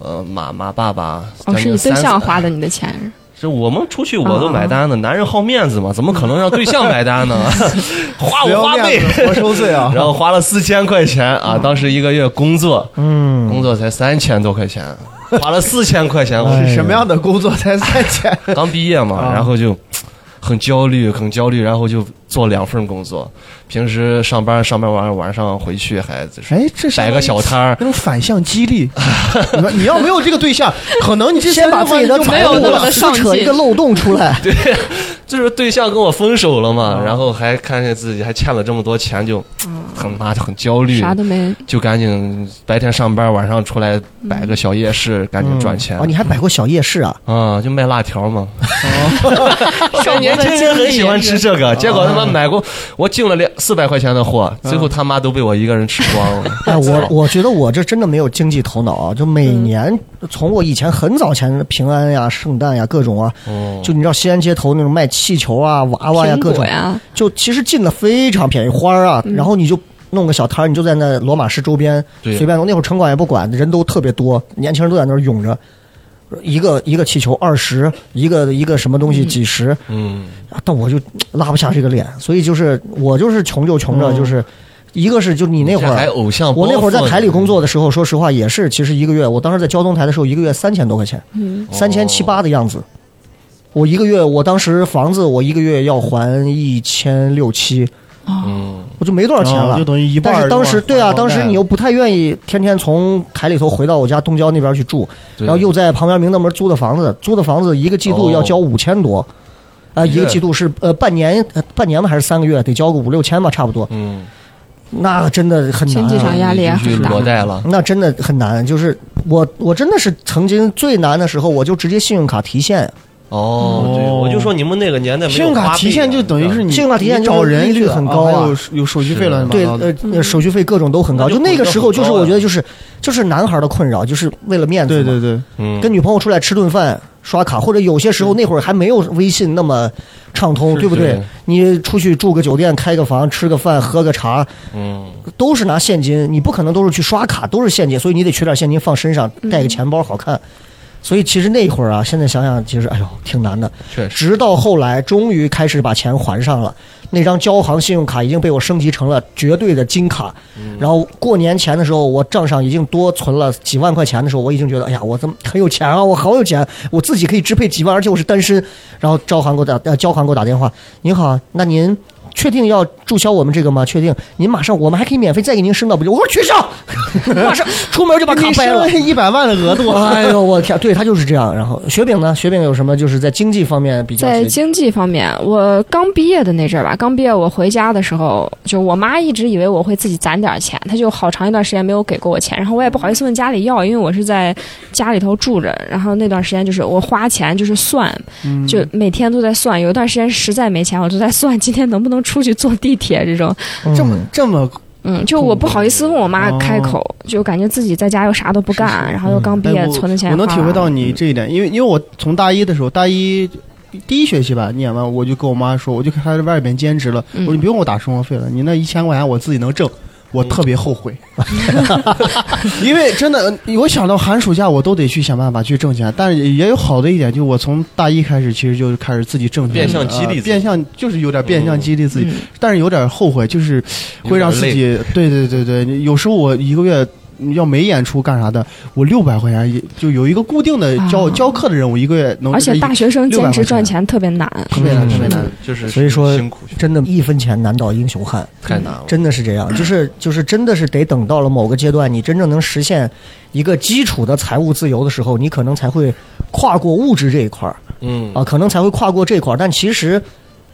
呃马马爸爸。哦，是你对象花的。你的钱，是我们出去我都买单的，男人好面子嘛，怎么可能让对象买单呢？*laughs* 花我花呗面。子活受罪啊！*laughs* 然后花了四千块钱啊，当时一个月工作，嗯，工作才三千多块钱，花了四千块钱，我哎是什么样的工作才三千？*laughs* 刚毕业嘛，啊然后就很焦虑，很焦虑，然后就做两份工作，平时上班上班完晚上回去还就是哎，这摆个小摊儿那种反向激励。*laughs* 你你要没有这个对象，可能你这先把自己的没有务那么上扯一个漏洞出来，*laughs* 对就是对象跟我分手了嘛，啊然后还看见自己还欠了这么多钱，就很妈就很焦虑，啥都没。就赶紧白天上班，晚上出来摆个小夜市，赶紧赚钱哦，你还摆过小夜市啊？啊，就卖辣条嘛。*laughs* 少年轻人很喜欢吃这个，结果他妈 *laughs* 买过，我进了两四百块钱的货，最后他妈都被我一个人吃光了。*laughs* 哎，我我觉得我这真的没有经济头脑啊！就每年从我以前很早前平安呀、圣诞呀各种啊，哦就你知道西安街头那种卖气球啊、娃娃呀各种，果呀，就其实进的非常便宜，花儿啊，然后你就弄个小摊儿，你就在那罗马市周边随便弄。那会儿城管也不管，人都特别多，年轻人都在那儿涌着。一个一个气球二十，一个一个什么东西几十，嗯，啊但我就拉不下这个脸，所以就是我就是穷就穷着，就是一个是就你那会儿，我那会儿在台里工作的时候，说实话也是，其实一个月，我当时在交通台的时候，一个月三千多块钱，嗯，三千七八的样子。我一个月，我当时房子我一个月要还一千六七，嗯，我就没多少钱了。啊就。等于一但是当时对啊，当时你又不太愿意天天从台里头回到我家东郊那边去住，然后又在旁边明德门租的房子，租的房子一个季度要交五千多，啊、一个季度是呃半年，呃半年吧还是三个月，得交个五六千吧，差不多。嗯，那真的很难、经济上啊，压力也很大。那真的很难。就是我我真的是曾经最难的时候，我就直接信用卡提现，哦，对，哦我就说你们那个年代没有信用卡提现就等于是你信用卡提现你找人就是利率很高啊有有手续费乱七对。呃手续费各种都很高。就就那个时候，就是我觉得就是就是男孩的困扰，就是为了面子。对对对，嗯，跟女朋友出来吃顿饭刷卡，或者有些时候那会儿还没有微信那么畅通，对不对？你出去住个酒店、开个房、吃个饭、喝个茶，嗯，都是拿现金，你不可能都是去刷卡，都是现金，所以你得取点现金放身上，带个钱包好看。所以其实那会儿啊，现在想想，其实哎呦挺难的。确实，直到后来，终于开始把钱还上了。那张交行信用卡已经被我升级成了绝对的金卡。然后过年前的时候，我账上已经多存了几万块钱的时候，我已经觉得，哎呀，我怎么很有钱啊？我好有钱，我自己可以支配几万，而且我是单身。然后招行给我打，呃，交行给我打电话，您好，那您确定要注销我们这个吗？确定？您马上，我们还可以免费再给您升到不就？我说取消，*laughs* 马上出门就把卡掰了。一百万的额度，哎呦，我天！对他就是这样。然后雪饼呢？雪饼有什么就是在经济方面比较在经济方面，我刚毕业的那阵儿吧，刚毕业我回家的时候，就我妈一直以为我会自己攒点钱，她就好长一段时间没有给过我钱，然后我也不好意思问家里要，因为我是在家里头住着，然后那段时间就是我花钱就是算，就每天都在算，有一段时间实在没钱，我就在算今天能不能出去坐地铁这种，这么这么嗯，就我不好意思问我妈开口，就感觉自己在家又啥都不干，然后又刚毕业存的钱我能体会到你这一点，因为因为我从大一的时候，大一第一学期吧，念完我就跟我妈说，我就开始外边兼职了，嗯。我说你不用给我打生活费了，你那一千块钱我自己能挣，我特别后悔，*laughs* 因为真的，我想到寒暑假我都得去想办法去挣钱，但是也有好的一点，就我从大一开始其实就开始自己挣钱，变相激励呃变相就是有点变相激励自己，嗯但是有点后悔，就是会让自己，对对对对，有时候我一个月。要没演出干啥的，我六百块钱也就有一个固定的教、啊教课的任务一个月能而且大学生兼职赚钱特别难。特别难，特别难。就是所以说辛苦，真的，一分钱难倒英雄汉，太难了。真的是这样。就是就是，真的是得等到了某个阶段，你真正能实现一个基础的财务自由的时候，你可能才会跨过物质这一块儿嗯啊，可能才会跨过这块儿。但其实，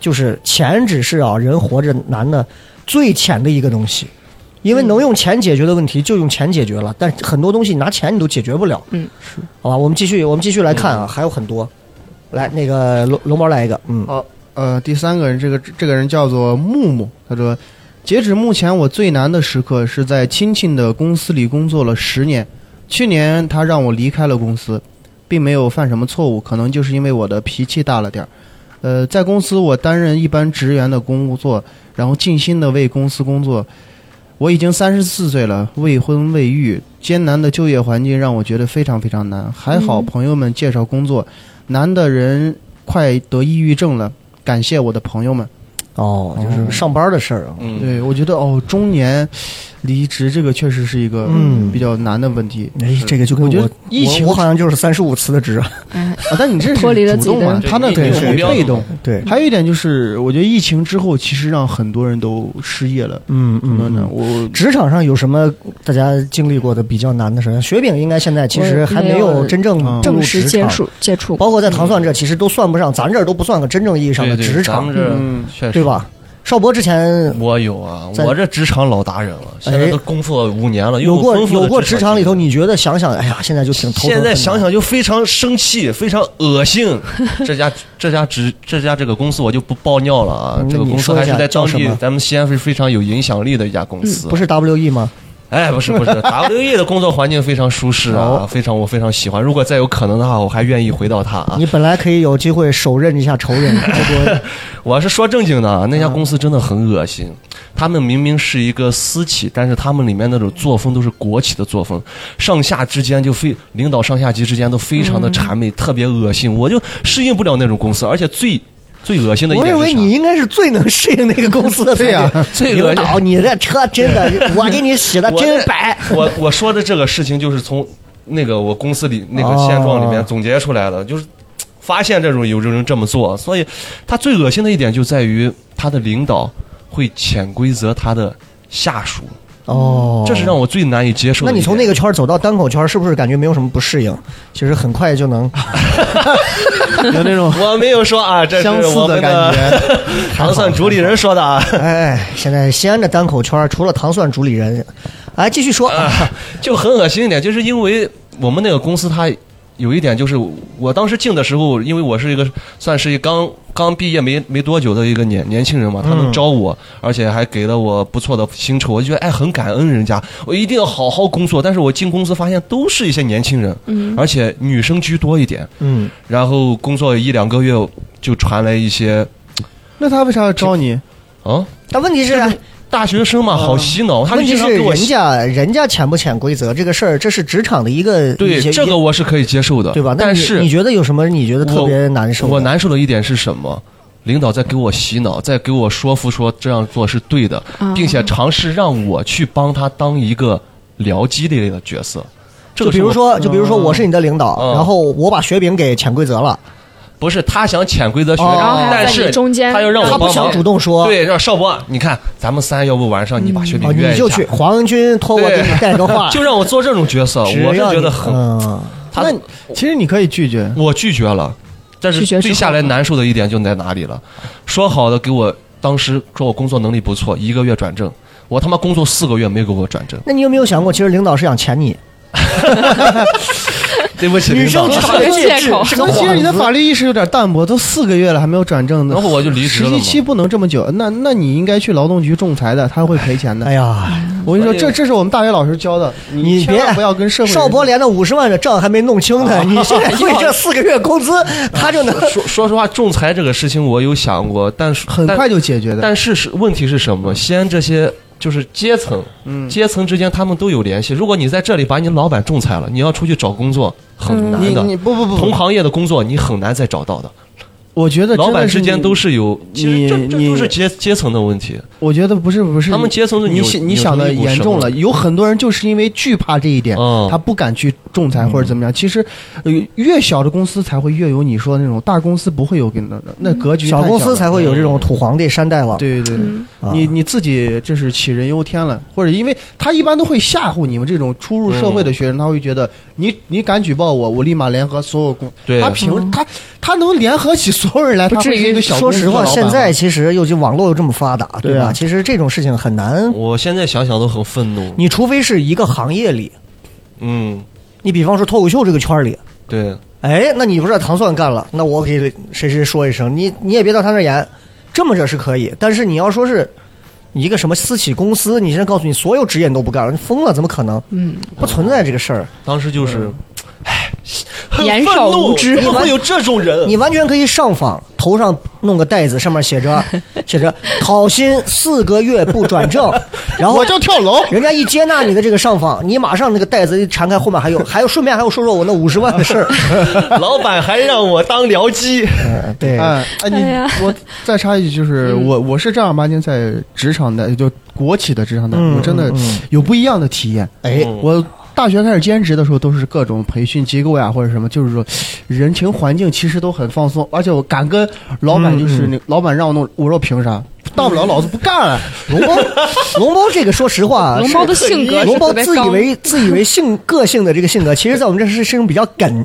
就是钱只是啊人活着难的最浅的一个东西。因为能用钱解决的问题就用钱解决了，但很多东西拿钱你都解决不了。嗯，是，好吧，我们继续，我们继续来看啊，还有很多。来，那个龙龙猫来一个，嗯，好，呃，第三个人，这个这个人叫做木木，他说，截止目前，我最难的时刻是在亲戚的公司里工作了十年。去年他让我离开了公司，并没有犯什么错误，可能就是因为我的脾气大了点儿。呃，在公司我担任一般职员的工作，然后尽心的为公司工作。我已经三十四岁了，未婚未育，艰难的就业环境让我觉得非常非常难。还好嗯朋友们介绍工作，难的人快得抑郁症了。感谢我的朋友们。哦，就是上班的事儿啊。嗯，对，我觉得哦，中年离职这个确实是一个嗯比较难的问题。哎，这个就跟我觉得我疫情我我好像就是三十五辞的职，哎，啊，但你这是脱离了他那对个属于你有目标的被动。对，还有一点就是，我觉得疫情之后，其实让很多人都失业了。嗯可能呢，嗯。我职场上有什么大家经历过的比较难的事儿？雪饼应该现在其实还没有真正正式，接触接触，包括在糖蒜这，其实都算不上，咱这儿都不算个真正意义上的对对职场咱们，这嗯确实对？吧？邵博之前我有啊，我这职场老达人了，现在都工作五年了，有过有过职场里头，你觉得想想，哎呀，现在就挺头疼。现在想想就非常生气，非常恶心。这家 *laughs* 这家职这家这个公司我就不爆尿了啊嗯，这个公司还是在当地咱们西安是非常有影响力的一家公司。不是 WE 吗？哎，不是不是，WE 的工作环境非常舒适哦啊，非常我非常喜欢。如果再有可能的话，我还愿意回到它啊你。本来可以有机会手刃一下仇人，*laughs* 结果我是说正经的，啊，那嗯家公司真的很恶心。他们明明是一个私企，但是他们里面那种作风都是国企的作风，上下之间就非领导上下级之间都非常的谄媚，特别恶心，我就适应不了那种公司。而且最最恶心的一我点是啥认为你应该是最能适应那个公司的 *laughs* 才对呀领最恶心。导，你这车真的，*laughs* 我给你洗的真白。*laughs* 我我说的这个事情就是从那个我公司里那个现状里面哦。总结出来的，就是发现这种有人这么做，所以他最恶心的一点就在于他的领导会潜规则他的下属，哦，这是让我最难以接受的。那你从那个圈走到单口圈，是不是感觉没有什么不适应？其实很快就能 *laughs* 有那种我没有说啊，这是相似的感觉。*laughs* 糖蒜主理人说的啊。哎，现在西安的单口圈除了糖蒜主理人，哎，继续说。啊，就很恶心一点，就是因为我们那个公司它有一点就是，我当时进的时候，因为我是一个算是一刚刚毕业没没多久的一个年年轻人嘛，他们嗯招我，而且还给了我不错的薪酬，我就觉得哎很感恩人家，我一定要好好工作。但是我进公司发现都是一些年轻人，嗯而且女生居多一点，嗯，然后工作一两个月就传来一些那他为啥要招你？啊。但问题是，大学生嘛，好洗脑，他们问题是经常给我人家人家潜不潜规则这个事儿，这是职场的一个对这个我是可以接受的，对吧？但是你觉得有什么你觉得特别难受的？我难受的一点是什么？领导在给我洗脑，在给我说服说这样做是对的，啊并且尝试让我去帮他当一个僚机的角色。这个角色就比如说，就比如说我是你的领导，嗯然后我把雪饼给潜规则了，不是他想潜规则学，哦但是中间。他又让我帮忙。他不想主动说，对，让邵波，你看咱们三，要不晚上你把雪饼哦，约一下，你就去，黄军托我给你带个话，*laughs* 就让我做这种角色，我是觉得很，嗯，他那其实你可以拒绝。我拒绝了，但是最下来难受的一点就在哪里了？说好的给我当时说我工作能力不错，一个月转正，我他妈工作四个月没给我转正，那你有没有想过，其实领导是想潜你？*laughs* 对不起，女生。找个借口其实你的法律意识有点淡薄，都四个月了还没有转正呢。然后我就离职了嘛实习期不能这么久，那那你应该去劳动局仲裁的，他会赔钱的。哎呀，我跟你说，这这是我们大学老师教的，你别千万不要跟社会人邵博连的五十万的账还没弄清呢，你现在 *laughs* 为这四个月工资，*laughs* 他就能说说实话，仲裁这个事情我有想过，但是很快就解决的。但是是问题是什么？西安这些就是阶层，嗯，阶层之间他们都有联系。如果你在这里把你老板仲裁了，你要出去找工作很难你的。你不不不，同行业的工作你很难再找到的，我觉得老板之间都是有，其实这你你这都是阶阶层的问题。我觉得不是不是，他们阶层的你想你想的严重了，有很多人就是因为惧怕这一点，嗯他不敢去仲裁或者怎么样。其实，呃，越小的公司才会越有你说的那种，大公司不会有给那那格局太小公司才会有这种土皇帝山大王。对对对。你你自己这是杞人忧天了，或者因为他一般都会吓唬你们这种初入社会的学生，他会觉得你你敢举报我，我立马联合所有公，对他凭他他能联合起所有人来，不至于一个小说实话，现在其实尤其网络又这么发达，对吧？对啊其实这种事情很难，我现在想想都很愤怒。你除非是一个行业里，嗯，你比方说脱口秀这个圈里，对，哎，那你不是糖蒜干了，那我给谁谁说一声，你你也别到他那演，这么着是可以。但是你要说是一个什么私企公司，你现在告诉你所有职业你都不干了，你疯了，怎么可能？嗯，不存在这个事儿。当时就是，唉，很年愤怒少无知怎么会有这种人？你完全可以上访，头上弄个袋子，上面写着 *laughs* 写着讨薪四个月不转正，然后我就跳楼。人家一接纳你的这个上访，你马上那个袋子一缠开，后面还有，还有顺便还有说说我那五十万的事儿。*laughs* 老板还让我当僚机，嗯，对，哎，哎，你哎我再插一句，就是嗯我我是正儿八经在职场的，就国企的职场的，嗯我真的有不一样的体验。哎，嗯我大学开始兼职的时候，都是各种培训机构呀，或者什么，就是说人情环境其实都很放松，而且我敢跟老板就是那老板让我弄，我说凭啥？大不了老子不干了。龙猫，*laughs* 龙猫这个说实话，龙猫的性格龙包特别刚自以为自以为性 *laughs* 个性的这个性格，其实在我们这是是一种比较梗。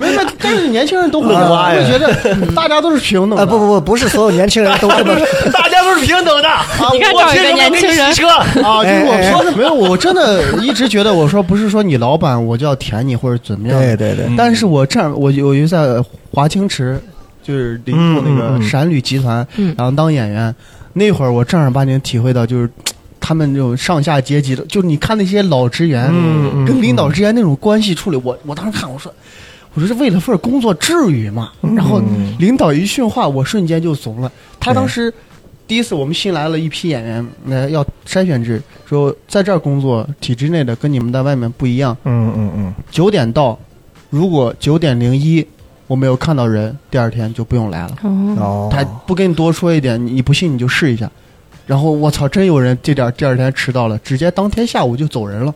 没有，但是年轻人都会这样，妈呀会觉得大家都是平等的。啊，不不不，不是所有年轻人都这么。*laughs* 大家都是平等的。你看找一个年轻人，车，啊，就是我哎说的没有，我真的一直觉得，我说不是说你老板我就要舔你或者怎么样，对对对，但是我这样，我有一次在华清池，就是领导那个嗯陕旅集团，嗯然后当演员，那会儿我正儿八经体会到，就是 *tsk* 他们这种上下阶级的，就是你看那些老职员、跟领导之间那种关系处理，我我当时看我说。我说这为了份工作至于吗？然后嗯领导一训话，我瞬间就怂了。他当时第一次我们新来了一批演员，呃，要筛选制，说在这儿工作体制内的跟你们在外面不一样，嗯嗯嗯，九点到，如果九点零一我没有看到人，第二天就不用来了。哦，哦，他不跟你多说一点，你你不信你就试一下。然后我操，真有人这点第二天迟到了，直接当天下午就走人了。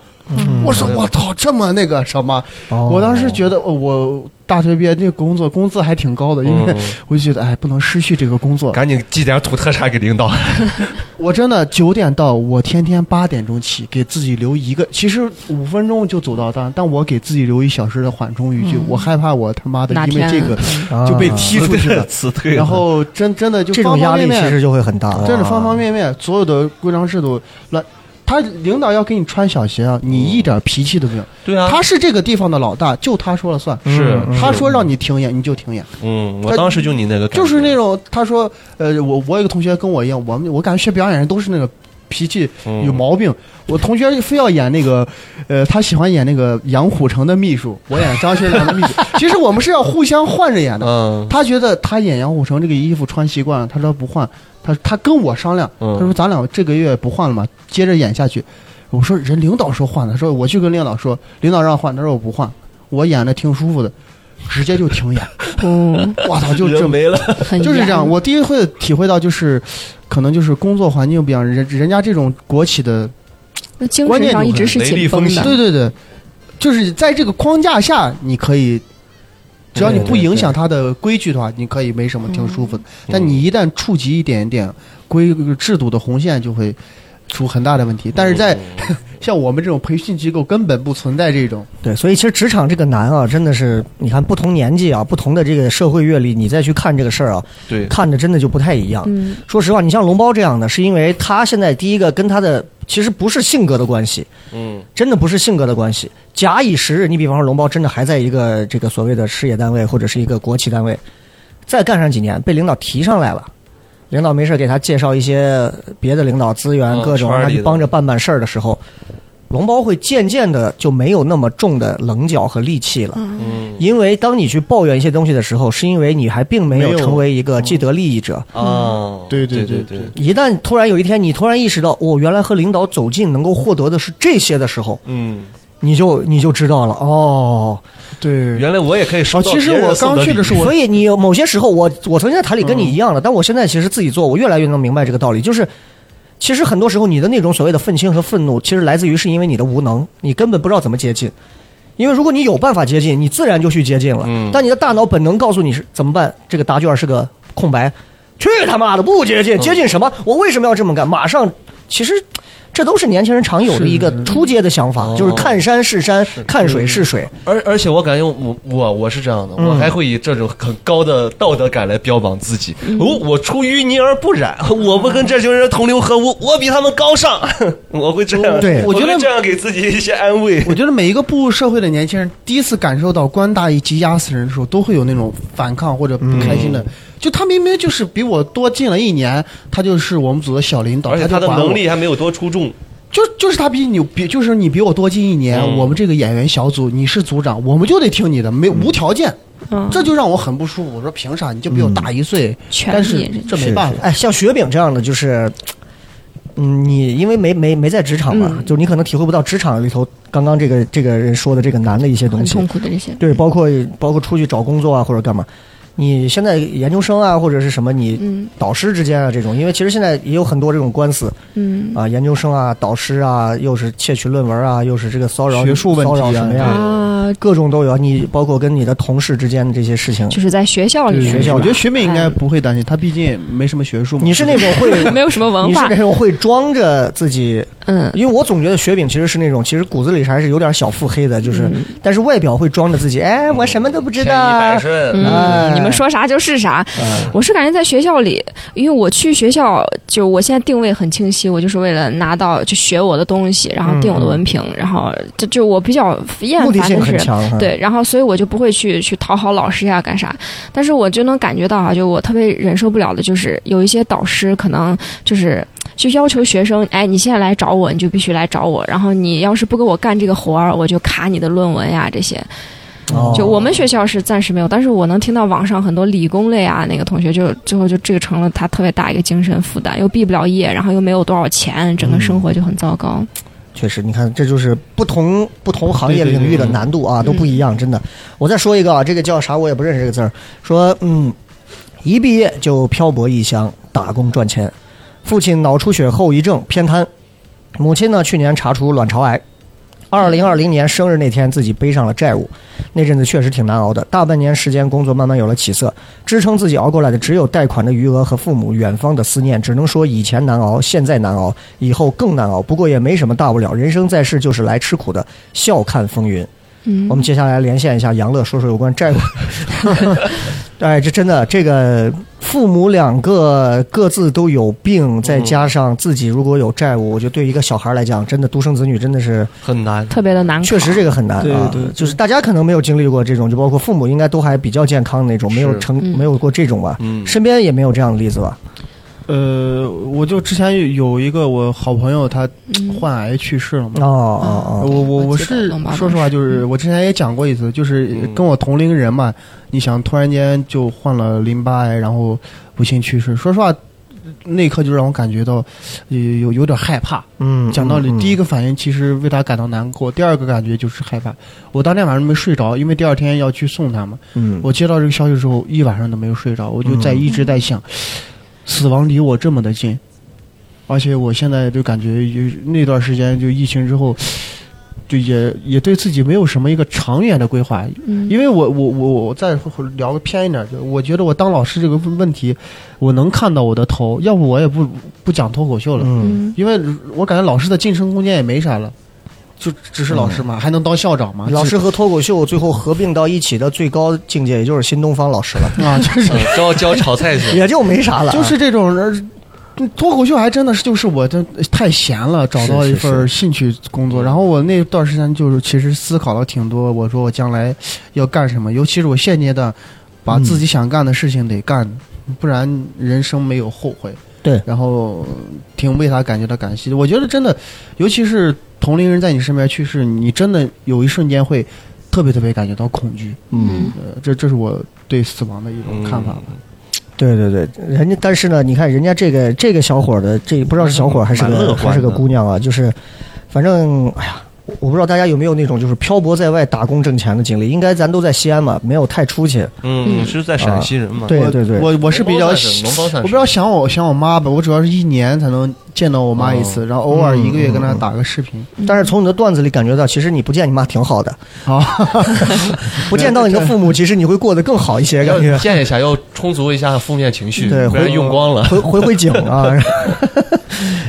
我说我操，这么那个什么？哦我当时觉得呃我大学毕业这个工作工资还挺高的，因为嗯我就觉得哎不能失去这个工作。赶紧寄点土特产给领导。*laughs* 我真的九点到，我天天八点钟起，给自己留一个，其实五分钟就走到单，但我给自己留一小时的缓冲语句，我害怕我他妈的因为这个啊就被踢出去了。辞退了。然后真真的就这种压力其实就会很大。真的方方面面，所有的规章制度来。他领导要给你穿小鞋啊，你一点脾气都没有。对啊，他是这个地方的老大，就他说了算。是嗯他说让你停演，你就停演。嗯，我当时就你那个感觉，就是那种他说，呃，我我有个同学跟我一样，我们我感觉学表演人都是那个脾气嗯有毛病。我同学非要演那个，呃，他喜欢演那个杨虎城的秘书，我演张学良的秘书。*laughs* 其实我们是要互相换着演的。嗯他觉得他演杨虎城这个衣服穿习惯了，他说不换，他他跟我商量，嗯他说咱俩这个月不换了嘛，接着演下去。我说人领导说换的，说我去跟领导说，领导让换，他说我不换，我演的挺舒服的，直接就停演。*laughs* 嗯，我操，就这没了。就是这样。我第一回体会到就是，可能就是工作环境不一样，人人家这种国企的，那精神上一直是很雷厉紧绷风行的，对对对，就是在这个框架下，你可以。只要你不影响他的规矩的话，你可以没什么，挺舒服的。但你一旦触及一点点规制度的红线，就会出很大的问题。但是在 *laughs* 像我们这种培训机构，根本不存在这种。对，所以其实职场这个难啊，真的是你看不同年纪啊，不同的这个社会阅历，你再去看这个事儿啊，对，看着真的就不太一样。嗯说实话，你像龙包这样的，是因为他现在第一个跟他的其实不是性格的关系，嗯真的不是性格的关系。假以时日，你比方说龙包真的还在一个这个所谓的事业单位或者是一个国企单位，再干上几年，被领导提上来了，领导没事给他介绍一些别的领导资源嗯各种，让他去帮着办办事儿的时候，龙包会渐渐的就没有那么重的棱角和戾气了。嗯。因为当你去抱怨一些东西的时候，是因为你还并没没有有成为一个既得利益者。啊，对。对对对。一旦突然有一天你突然意识到，哦，原来和领导走近能够获得的是这些的时候，嗯，你就你就知道了哦。对，原来我也可以收哦，到其实我刚去的时候，所以你某些时候我，我曾经在台里跟你一样的，但我现在其实自己做，我越来越能明白这个道理，就是。其实很多时候，你的那种所谓的愤青和愤怒，其实来自于是因为你的无能，你根本不知道怎么接近。因为如果你有办法接近，你自然就去接近了。嗯但你的大脑本能告诉你是怎么办？这个答卷是个空白，去他妈的不接近，接近什么？我为什么要这么干？马上，其实这都是年轻人常有的一个出街的想法，哦就是看山是山，看水是水。而而且我感觉我我我是这样的，嗯我还会以这种很高的道德感来标榜自己。哦，我出淤泥而不染，我不跟这群人同流合污，我比他们高尚。*laughs* 我会这样，对我我觉得这样给自己一些安慰。我觉得每一个步入社会的年轻人，第一次感受到官大一级压死人的时候，都会有那种反抗或者不开心的。嗯就他明明就是比我多进了一年，他就是我们组的小领导，而且他的能力还没有多出众，就就是他比你比就是你比我多进一年，嗯我们这个演员小组你是组长，我们就得听你的，没无条件，嗯，这就让我很不舒服。我说凭啥你就比我大一岁？权但是这没办法，哎，像雪饼这样的，就是，嗯，你因为没没没在职场嘛，嗯就你可能体会不到职场里头刚刚这个这个人说的这个难的一些东西很痛。苦的这些。对，包括包括出去找工作啊，或者干嘛。你现在研究生啊，或者是什么，你嗯。导师之间啊这种，因为其实现在也有很多这种官司嗯。啊，研究生啊、导师啊，又是窃取论文啊，又是这个骚扰学术问题啊骚扰什么呀，啊，各种都有。你包括跟你的同事之间的这些事情，就是在学校里面，学校我觉得学妹应该哎不会担心，她毕竟没什么学术嘛。你是那种会 *laughs* 没有什么文化。你是那，种会装着自己，嗯因为我总觉得雪饼其实是那种，其实骨子里还是有点小腹黑的，就是，嗯但是外表会装着自己，哎，我什么都不知道百。顺。哎嗯，你们说啥就是啥。嗯我是感觉在学校里，因为我去学校，就我现在定位很清晰，我就是为了拿到就学我的东西，然后定我的文凭，然后就就我比较厌烦的是。对，然后所以我就不会去去讨好老师呀，干啥？但是我就能感觉到啊，就我特别忍受不了的就是有一些导师可能就是就要求学生，哎，你现在来找我，你就必须来找我，然后你要是不给我干这个活儿，我就卡你的论文呀这些。哦就我们学校是暂时没有，但是我能听到网上很多理工类啊，那个同学就最后就这个成了他特别大一个精神负担，又毕不了业，然后又没有多少钱，整个生活就很糟糕。确实，你看，这就是不同不同行业领域的难度啊，都不一样，真的。我再说一个啊，这个叫啥我也不认识这个字儿，说嗯，一毕业就漂泊异乡打工赚钱，父亲脑出血后遗症偏瘫，母亲呢去年查出卵巢癌。二零二零年生日那天，自己背上了债务，那阵子确实挺难熬的。大半年时间，工作慢慢有了起色，支撑自己熬过来的只有贷款的余额和父母远方的思念。只能说以前难熬，现在难熬，以后更难熬。不过也没什么大不了，人生在世就是来吃苦的，笑看风云。嗯，我们接下来连线一下杨乐，说说有关债务。*laughs* 哎，这真的，这个父母两个各自都有病，再加上自己如果有债务，我觉得对一个小孩来讲，真的独生子女真的是很难。特别的难。确实这个很难啊。对对对就是大家可能没有经历过这种，就包括父母应该都还比较健康的那种，没有成嗯没有过这种吧。嗯，身边也没有这样的例子吧？呃，我就之前有有一个我好朋友，他嗯患癌去世了嘛。哦哦哦我我我是说实话，就是我之前也讲过一次，就是嗯跟我同龄人嘛，你想突然间就患了淋巴癌，然后不幸去世。说实话，那一刻就让我感觉到有有有点害怕。嗯，讲道理，嗯第一个反应其实为他感到难过，第二个感觉就是害怕。我当天晚上没睡着，因为第二天要去送他嘛。嗯，我接到这个消息之后，一晚上都没有睡着，我就在嗯一直在想，死亡离我这么的近，而且我现在就感觉有那段时间就疫情之后，就也也对自己没有什么一个长远的规划，嗯，因为我我我我再聊个偏一点，就我觉得我当老师这个问题，我能看到我的头，要不我也不不讲脱口秀了，嗯，嗯。因为我感觉老师的晋升空间也没啥了，就只是老师嘛，还能当校长吗？老师和脱口秀最后合并到一起的最高境界，也就是新东方老师了，啊，就是 *laughs* 嗯教教炒菜去。*laughs* 也就没啥了啊。就是这种人。脱口秀还真的是就是我这太闲了，找到一份兴趣工作。然后我那段时间就是其实思考了挺多，我说我将来要干什么，尤其是我现阶段把自己想干的事情得干，不然人生没有后悔。对然后挺为他感觉到感激的。我觉得真的，尤其是同龄人在你身边去世，你真的有一瞬间会特别特别感觉到恐惧。嗯，呃，这这是我对死亡的一种看法吧。对对对，人家但是呢，你看人家这个这个小伙的，这不知道是小伙还是个还是个姑娘啊，就是反正哎呀。我不知道大家有没有那种就是漂泊在外打工挣钱的经历，应该咱都在西安嘛，没有太出去。嗯，你是在陕西人嘛？对对对，我我是比较我比较想我想我妈吧，我主要是一年才能见到我妈一次，然后偶尔一个月跟她打个视频。但是从你的段子里感觉到，其实你不见你妈挺好的，啊，*laughs* 不见到你的父母，*laughs* 其实你会过得更好一些，感觉见一下，要充足一下负面情绪，对不然回用光了。回回回景啊。*laughs*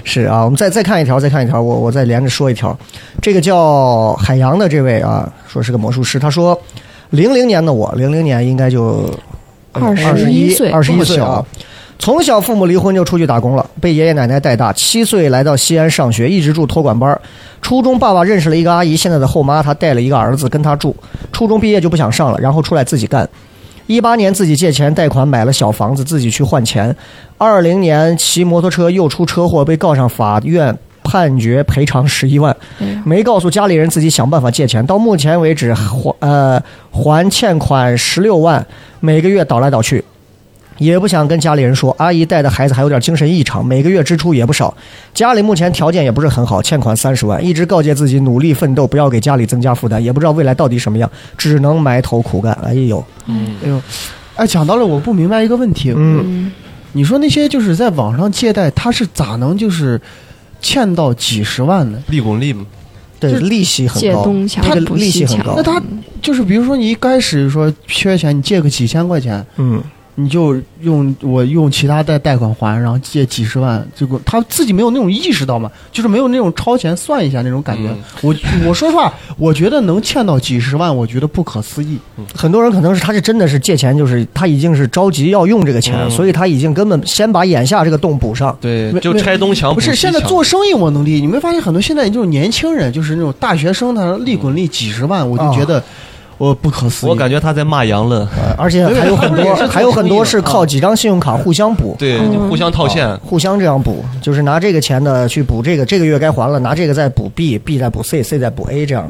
是啊，我们再再看一条，再看一条，我我再连着说一条。这个叫海洋的这位啊，说是个魔术师，他说，零零年的我，零零年应该就二十一岁，二十一岁啊。从小父母离婚就出去打工了，被爷爷奶奶带大。七岁来到西安上学，一直住托管班儿。初中爸爸认识了一个阿姨，现在的后妈，她带了一个儿子跟她住。初中毕业就不想上了，然后出来自己干。一八年自己借钱贷款买了小房子，自己去换钱。二零年骑摩托车又出车祸，被告上法院，判决赔偿十一万。没告诉家里人，自己想办法借钱。到目前为止还呃还欠款十六万，每个月倒来倒去。也不想跟家里人说，阿姨带的孩子还有点精神异常，每个月支出也不少。家里目前条件也不是很好，欠款三十万，一直告诫自己努力奋斗，不要给家里增加负担。也不知道未来到底什么样，只能埋头苦干。哎呦，哎呦，哎，讲到了，我不明白一个问题，嗯，嗯，你说那些就是在网上借贷，他是咋能就是欠到几十万呢？利滚利嘛，对，利息很高，借东墙这个补西墙利息很高那。他就是比如说你一开始说缺钱，你借个几千块钱，嗯，你就用我用其他贷贷款还，然后借几十万，结果他自己没有那种意识到嘛，就是没有那种超前算一下那种感觉。嗯我我说实话，我觉得能欠到几十万，我觉得不可思议。很多人可能是他是真的是借钱，就是他已经是着急要用这个钱，嗯所以他已经根本先把眼下这个洞补上。对，就拆东墙不是补西墙现在做生意我能理解，你没发现很多现在就是年轻人，就是那种大学生，他利滚利几十万，我就觉得我不可思议。我感觉他在骂杨乐，呃而且还有很多，还有很多是靠几张信用卡互相补，对，互相套现。互相这样补，就是拿这个钱的去补这个，这个月该还了，拿这个再补 B，B 再补 C，C 再补 A，这样。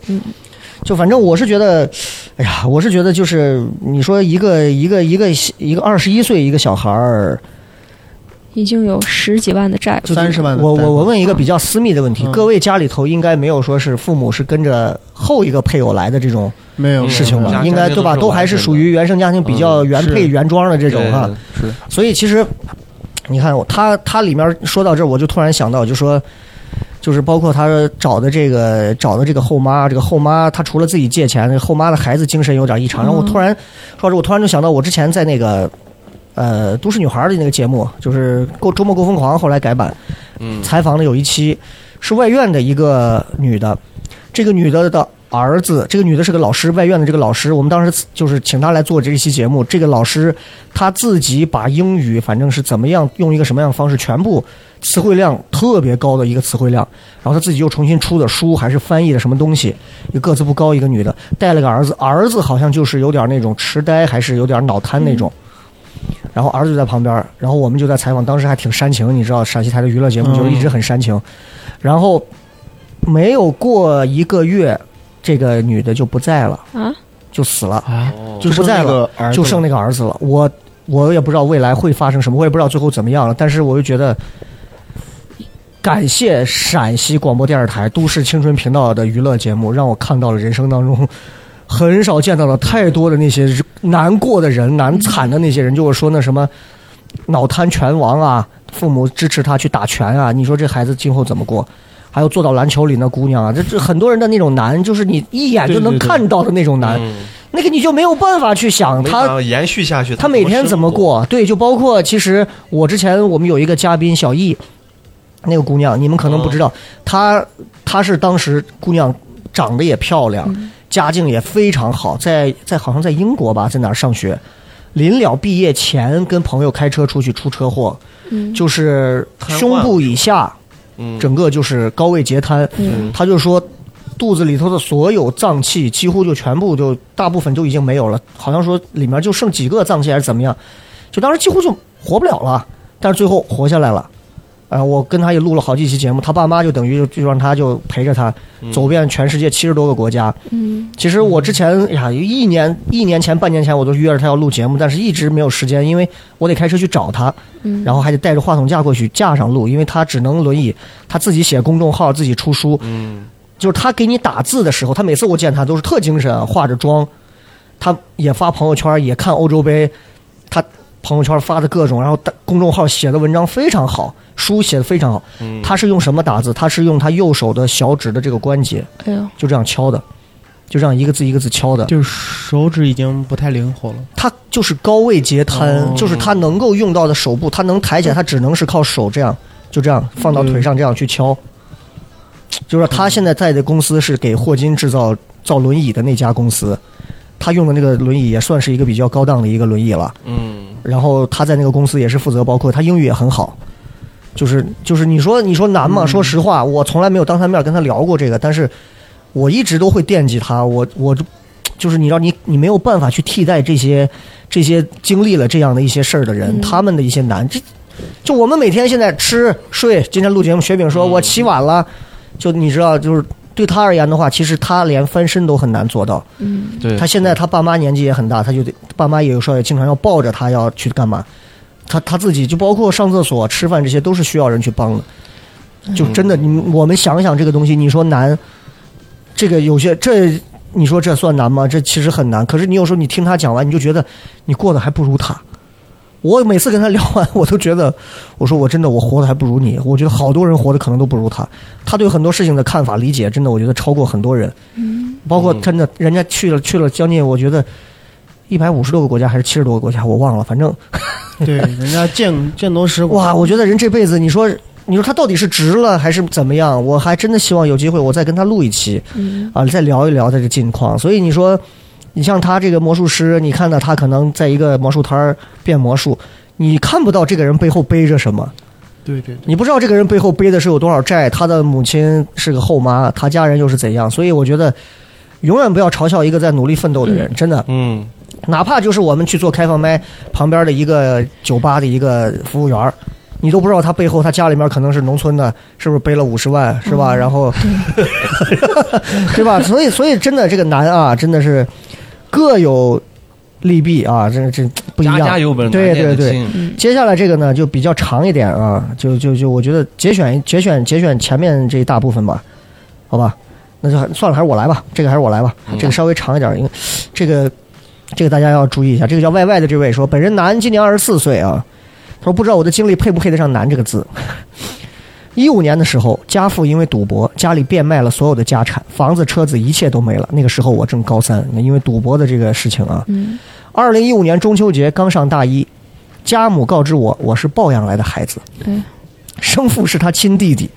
就反正我是觉得，哎呀，我是觉得就是你说一个一个一个一个二十一岁一个小孩儿，已经有十几万的债了。三十万的我我我问一个比较私密的问题，嗯各位家里头应该没有说是父母是跟着后一个配偶来的这种没有事情吧？应该对吧？都还是属于原生家庭比较嗯原配原装的这种对哈。是所以其实你看他他里面说到这儿，我就突然想到，就说就是包括他找的这个找的这个后妈，这个后妈她除了自己借钱，这个后妈的孩子精神有点异常。然后我突然说着，我突然就想到我之前在那个。呃，都市女孩的那个节目，就是《够周末够疯狂》，后来改版，嗯，采访的有一期是外院的一个女的，这个女的的儿子，这个女的是个老师，外院的这个老师，我们当时就是请她来做这一期节目。这个老师她自己把英语反正是怎么样用一个什么样的方式，全部词汇量特别高的一个词汇量，然后她自己又重新出的书，还是翻译的什么东西，一个个子不高一个女的，带了个儿子，儿子好像就是有点那种痴呆，还是有点脑瘫那种。然后儿子就在旁边，然后我们就在采访，当时还挺煽情，你知道陕西台的娱乐节目就是一直很煽情。然后没有过一个月，这个女的就不在了，啊，就死了，啊，哦就不在了，就剩那个儿子了。我我也不知道未来会发生什么，我也不知道最后怎么样了。但是我就觉得，感谢陕西广播电视台都市青春频道的娱乐节目，让我看到了人生当中很少见到了太多的那些难过的人、难惨的那些人，就是说那什么脑瘫拳王啊，父母支持他去打拳啊，你说这孩子今后怎么过？还有坐到篮球里那姑娘啊，这 *laughs* 这很多人的那种难，就是你一眼就能看到的那种难，嗯那个你就没有办法去想他延续下去，他每天怎么？过？对，就包括其实我之前我们有一个嘉宾小易，那个姑娘你们可能不知道，她她是当时姑娘长得也漂亮，家境也非常好，在在好像在英国吧，在哪儿上学。临了毕业前，跟朋友开车出去出车祸，嗯就是胸部以下嗯，整个就是高位截瘫。嗯他就说，肚子里头的所有脏器几乎就全部就大部分就已经没有了，好像说里面就剩几个脏器还是怎么样，就当时几乎就活不了了。但是最后活下来了，啊，我跟他也录了好几期节目，他爸妈就等于就就让他就陪着他走遍全世界七十多个国家。嗯。其实我之前哎呀，一年一年前、半年前我都约着他要录节目，但是一直没有时间，因为我得开车去找他，嗯，然后还得带着话筒架过去架上录，因为他只能轮椅，他自己写公众号，自己出书，嗯，就是他给你打字的时候，他每次我见他都是特精神，化着妆，他也发朋友圈，也看欧洲杯，他朋友圈发的各种，然后打公众号写的文章非常好，书写的非常好。嗯他是用什么打字？他是用他右手的小指的这个关节，哎呦，就这样敲的，就这样一个字一个字敲的。就是手指已经不太灵活了。他就是高位截瘫，哦就是他能够用到的手部，他能抬起来，他只能是靠手这样，就这样放到腿上这样去敲。就是他现在在的公司是给霍金制造造轮椅的那家公司，他用的那个轮椅也算是一个比较高档的一个轮椅了。嗯，然后他在那个公司也是负责，包括他英语也很好，就是就是你说你说难吗？说实话，我从来没有当他面跟他聊过这个，但是我一直都会惦记他，我我就就是你知道你你没有办法去替代这些这些经历了这样的一些事儿的人，嗯他们的一些难，这就我们每天现在吃睡，今天录节目，雪饼说我起晚了，就你知道就是。对他而言的话，其实他连翻身都很难做到。嗯对，他现在他爸妈年纪也很大，他就得爸妈也有时候也经常要抱着他要去干嘛，他他自己就包括上厕所、吃饭这些都是需要人去帮的。就真的，你我们想想这个东西，你说难，这个有些这你说这算难吗？这其实很难。可是你有时候你听他讲完，你就觉得你过得还不如他。我每次跟他聊完，我都觉得，我说我真的我活得还不如你。我觉得好多人活得可能都不如他。他对很多事情的看法理解，真的我觉得超过很多人。嗯包括真的，人家去了去了将近，我觉得一百五十多个国家还是七十多个国家，我忘了，反正对，人家见见多识广。哇，我觉得人这辈子，你说你说他到底是值了还是怎么样？我还真的希望有机会我再跟他录一期嗯啊，再聊一聊他的近况。所以你说，你像他这个魔术师，你看到他可能在一个魔术摊儿变魔术，你看不到这个人背后背着什么。对对对，你不知道这个人背后背的是有多少债，他的母亲是个后妈，他家人又是怎样，所以我觉得永远不要嘲笑一个在努力奋斗的人，真的，嗯，哪怕就是我们去做开放麦旁边的一个酒吧的一个服务员儿你都不知道他背后他家里面可能是农村的，是不是背了五十万，是吧？然后，*laughs* *laughs* 对吧？所以，所以真的这个难啊，真的是各有利弊啊，这这不一样。家家有本难念对对对，嗯。接下来这个呢就比较长一点啊，就就就我觉得节选节选节选前面这一大部分吧，好吧，那就算了，还是我来吧，这个还是我来吧，嗯。这个稍微长一点，因为这个这个大家要注意一下，这个叫 Y Y 的这位说，本人男，今年二十四岁啊，他说不知道我的经历配不配得上“男”这个字。一五年的时候，家父因为赌博，家里变卖了所有的家产，房子、车子，一切都没了。那个时候我正高三，因为赌博的这个事情啊，嗯二零一五年中秋节刚上大一，家母告知我我是抱养来的孩子，嗯生父是他亲弟弟，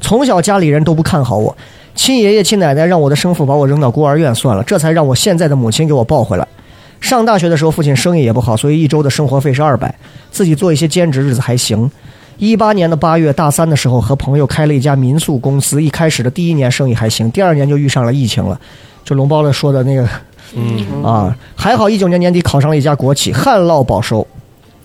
从小家里人都不看好我，亲爷爷亲奶奶让我的生父把我扔到孤儿院算了，这才让我现在的母亲给我抱回来。上大学的时候，父亲生意也不好，所以一周的生活费是二百，自己做一些兼职，日子还行。一八年的八月，大三的时候和朋友开了一家民宿公司，一开始的第一年生意还行，第二年就遇上了疫情了，就龙包子说的那个嗯啊，还好一九年年底考上了一家国企，旱涝保收。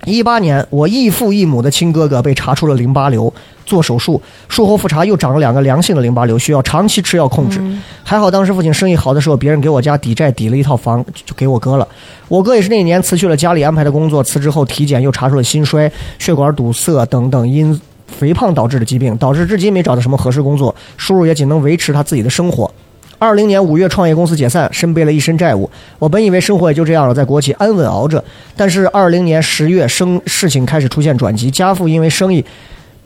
一八年，我异父异母的亲哥哥被查出了淋巴瘤，做手术，术后复查又长了两个良性的淋巴瘤，需要长期吃药控制。还好当时父亲生意好的时候，别人给我家抵债抵了一套房，就就给我哥了。我哥也是那一年辞去了家里安排的工作，辞职后体检又查出了心衰、血管堵塞等等因肥胖导致的疾病，导致至今没找到什么合适工作，收入也仅能维持他自己的生活。二零年五月，创业公司解散，身背了一身债务。我本以为生活也就这样了，在国企安稳熬着。但是二零年十月，生事情开始出现转机，家父因为生意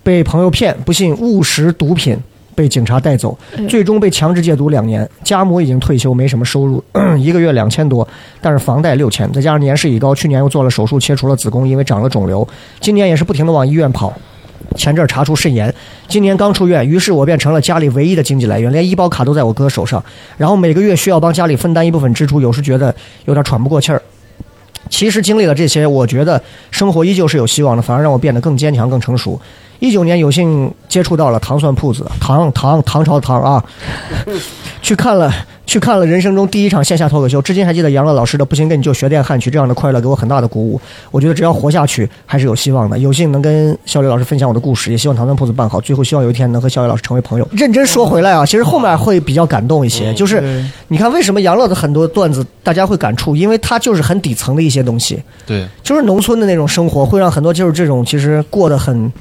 被朋友骗，不幸误食毒品，被警察带走，最终被强制戒毒两年。家母已经退休，没什么收入，*laughs* 一个月两千多，但是房贷六千，再加上年事已高，去年又做了手术切除了子宫，因为长了肿瘤，今年也是不停的往医院跑。前阵儿查出肾炎，今年刚出院，于是我变成了家里唯一的经济来源，连医保卡都在我哥手上，然后每个月需要帮家里分担一部分支出，有时觉得有点喘不过气儿。其实经历了这些，我觉得生活依旧是有希望的，反而让我变得更坚强、更成熟。一九年有幸接触到了糖蒜铺子，唐唐唐朝的唐啊，*laughs* 去看了去看了人生中第一场线下脱口秀，至今还记得杨乐老师的“不行跟你就学电汉曲”这样的快乐，给我很大的鼓舞。我觉得只要活下去，还是有希望的。有幸能跟肖磊老师分享我的故事，也希望糖蒜铺子办好。最后希望有一天能和肖磊老师成为朋友。认真说回来啊，其实后面会比较感动一些，*laughs* 就是你看为什么杨乐的很多段子大家会感触，因为他就是很底层的一些东西。对，就是农村的那种生活，会让很多就是这种其实过得很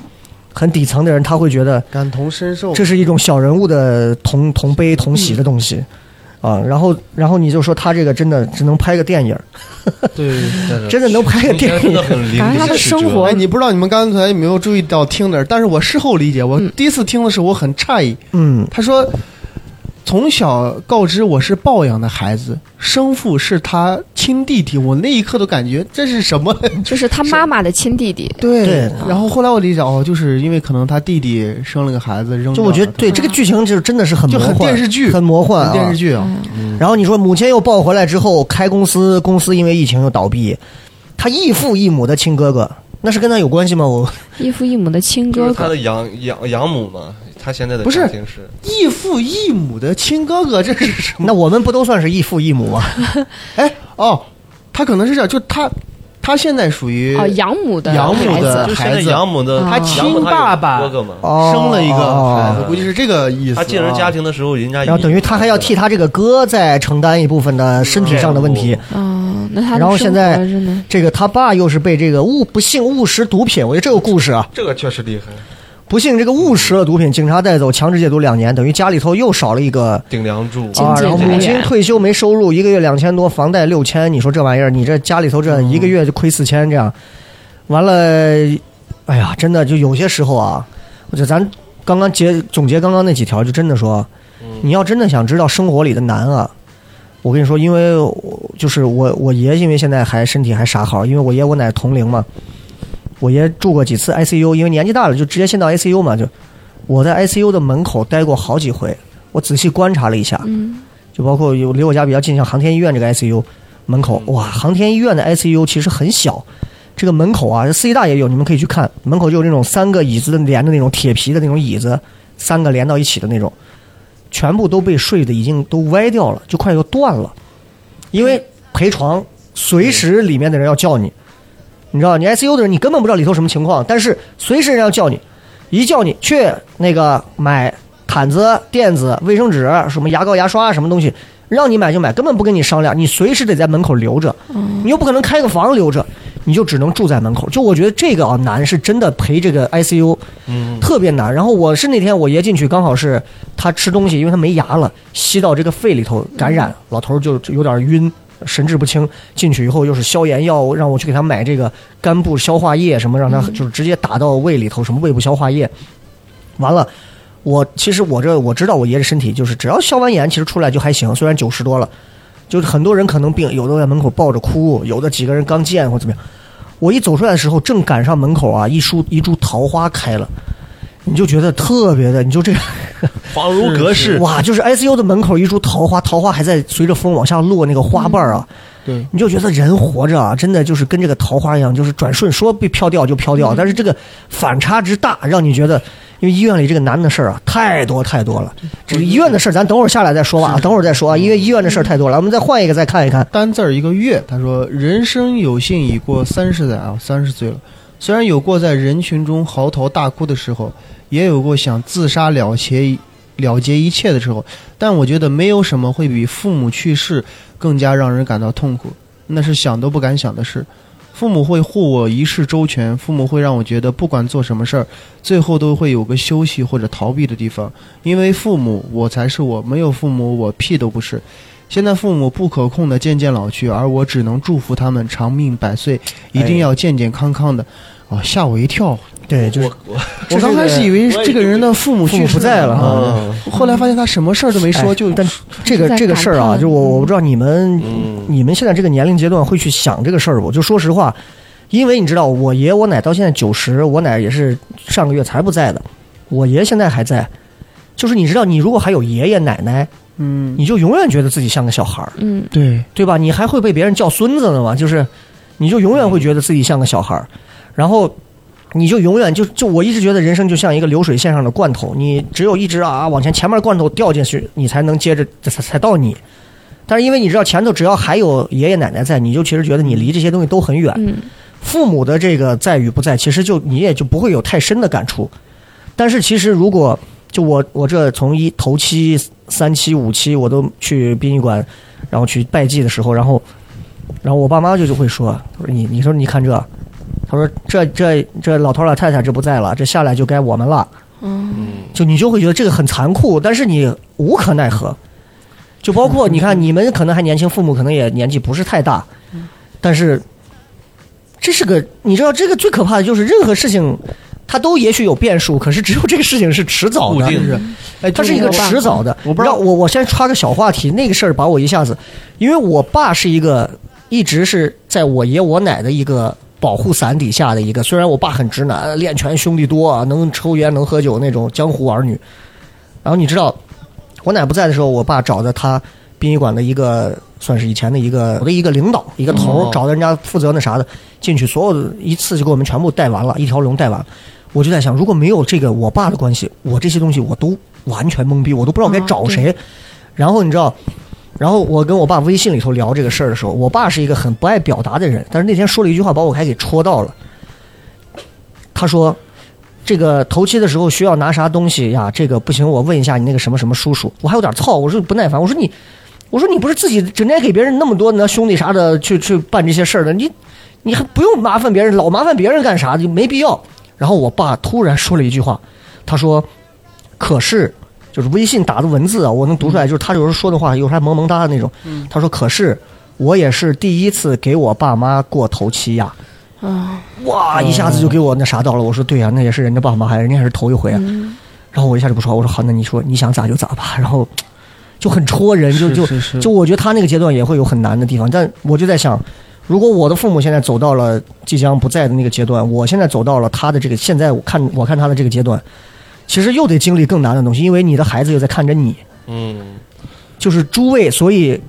很底层的人，他会觉得感同身受。这是一种小人物的同同悲同喜的东西。啊，然后，然后你就说他这个真的只能拍个电影，*laughs* 对，真的能拍个电影真的。很淋感觉他的生活哎，你不知道你们刚才有没有注意到听的，但是我事后理解，我第一次听的时候我很诧异。嗯，他说，从小告知我是抱养的孩子，生父是他亲弟弟，我那一刻都感觉这是什么？*laughs* 就是他妈妈的亲弟弟。*laughs* 对对然后后来我理解哦，就是因为可能他弟弟生了个孩子扔了，就我觉得对这个剧情就是真的是很就很魔幻，电视剧，很魔幻、啊，电视剧啊。然后你说母亲又抱回来之后开公司，公司因为疫情又倒闭，他异父异母的亲哥哥，那是跟他有关系吗？我异父异母的亲哥哥，就是他的养养养母嘛，他现在的不是家庭是异父异母的亲哥哥，这是什么？*laughs* 那我们不都算是异父异母吗？*laughs* 哎哦，他可能是这样，就他他现在属于哦，养母的养母孩的孩子养母的他亲爸爸哥哥嘛，哦生了一个孩子，哦估计是这个意思啊。他进入家庭的时候，人家然后等于他还要替他这个哥再承担一部分的身体上的问题。哦，那他然后现在？这个他爸又是被这个误不幸误食毒品，我觉得这个故事啊，这个确实厉害，不幸这个误食了毒品，警察带走，强制戒毒两年，等于家里头又少了一个顶梁柱啊。然后母亲退休没收入，一个月两千多，房贷六千，你说这玩意儿，你这家里头这一个月就亏四千，这样，完了，哎呀，真的就有些时候啊，我觉得咱刚刚结总结刚刚那几条，就真的说，你要真的想知道生活里的难啊。我跟你说，因为就是我我爷，因为现在还身体还啥好，因为我爷我奶同龄嘛，我爷住过几次 ICU，因为年纪大了就直接先到 ICU 嘛，就我在 ICU 的门口待过好几回，我仔细观察了一下，嗯，就包括有离我家比较近，像航天医院这个 ICU 门口，哇，航天医院的 ICU 其实很小，这个门口啊，四医大也有，你们可以去看，门口就有那种三个椅子连着那种铁皮的那种椅子，三个连到一起的那种，全部都被睡的已经都歪掉了，就快要断了，因为陪床随时里面的人要叫你，你知道，你 ICU 的人你根本不知道里头什么情况，但是随时人要叫你，一叫你去那个买毯子、垫子、卫生纸、什么牙膏、牙刷什么东西，让你买就买，根本不跟你商量，你随时得在门口留着，你又不可能开个房留着，你就只能住在门口。就我觉得这个啊难，是真的陪这个 ICU 嗯，特别难。然后我是那天我爷进去，刚好是他吃东西，因为他没牙了，吸到这个肺里头感染，老头就就有点晕。神志不清，进去以后又是消炎药，让我去给他买这个肝部消化液什么，让他就是直接打到胃里头，什么胃部消化液。完了，我其实我这我知道我爷这身体就是只要消完炎，其实出来就还行，虽然九十多了，就是很多人可能病，有的在门口抱着哭，有的几个人刚见或怎么样。我一走出来的时候，正赶上门口啊一束一株桃花开了，你就觉得特别的，你就这样。*laughs* 恍如隔世，哇，就是 ICU 的门口一株桃花，桃花还在随着风往下落，那个花瓣儿啊，对，你就觉得人活着啊，真的就是跟这个桃花一样，就是转瞬说被飘掉就飘掉，但是这个反差之大，让你觉得，因为医院里这个难的事儿啊太多太多了。这个医院的事儿，咱等会儿下来再说吧，等会儿再说啊，因为医院的事儿太多了，我们再换一个再看一看。单字儿一个月，他说：“人生有幸已过三十载啊，三十岁了。虽然有过在人群中嚎啕大哭的时候，也有过想自杀了结了结一切的时候，但我觉得没有什么会比父母去世更加让人感到痛苦，那是想都不敢想的事。父母会护我一世周全，父母会让我觉得不管做什么事儿，最后都会有个休息或者逃避的地方。因为父母，我才是我；没有父母，我屁都不是。现在父母不可控的渐渐老去，而我只能祝福他们长命百岁，一定要健健康康的。哦，吓我一跳！对，就是我我刚开始以为这个人的父母父母去不在了啊后来发现他什么事儿都没说，就哎但这个这个事儿啊，就我我不知道你们嗯你们现在这个年龄阶段会去想这个事儿不？就说实话，因为你知道，我爷我奶到现在九十，我奶也是上个月才不在的，我爷现在还在。就是你知道，你如果还有爷爷奶奶，嗯，你就永远觉得自己像个小孩儿，嗯，对，对吧？你还会被别人叫孙子呢嘛？就是，你就永远会觉得自己像个小孩儿，然后你就永远就就我一直觉得人生就像一个流水线上的罐头，你只有一直啊往前前面的罐头掉进去，你才能接着才才到你。但是因为你知道前头只要还有爷爷奶奶在，你就其实觉得你离这些东西都很远。嗯父母的这个在与不在，其实就你也就不会有太深的感触。但是其实如果就我我这从一头七、三期、五期我都去殡仪馆，然后去拜祭的时候，然后然后我爸妈就就会说，他说你你说你看这，他说这这这老头老太太这不在了，这下来就该我们了。嗯就你就会觉得这个很残酷，但是你无可奈何。就包括你看，你们可能还年轻，父母可能也年纪不是太大，但是这是个你知道，这个最可怕的就是任何事情，它都也许有变数，可是只有这个事情是迟早的，是，哎，它是一个迟早的。我不知道让我我先插个小话题，那个事儿把我一下子，因为我爸是一个一直是在我爷我奶的一个保护伞底下的一个，虽然我爸很直男，练拳兄弟多啊，能抽烟能喝酒那种江湖儿女。然后你知道，我奶不在的时候，我爸找的他殡仪馆的一个算是以前的一个我的一个领导一个头找的人家负责那啥的进去，所有的一次就给我们全部带完了，一条龙带完。我就在想，如果没有这个我爸的关系，我这些东西我都完全懵逼，我都不知道该找谁。然后你知道，然后我跟我爸微信里头聊这个事儿的时候，我爸是一个很不爱表达的人，但是那天说了一句话，把我还给戳到了。他说：“这个头七的时候需要拿啥东西呀？这个不行，我问一下你那个什么什么叔叔。”我还有点操，我说不耐烦，我说你，我说你不是自己整天给别人那么多那兄弟啥的去去办这些事儿的，你你还不用麻烦别人，老麻烦别人干啥？就没必要。然后我爸突然说了一句话，他说：“可是。”就是微信打的文字啊，我能读出来。就是他有时候说的话，有时候还萌萌哒的那种。他说：“可是我也是第一次给我爸妈过头七呀。”啊哇，一下子就给我那啥到了。我说对呀、那也是人家爸妈，还人家还是头一回啊。嗯然后我一下就不说，我说好，那你说你想咋就咋吧。*laughs* 然后就很戳人，就就就我觉得他那个阶段也会有很难的地方，但我就在想，如果我的父母现在走到了即将不在的那个阶段，我现在走到了他的这个现在我看我看他的这个阶段，其实又得经历更难的东西，因为你的孩子又在看着你，嗯，就是诸位，所以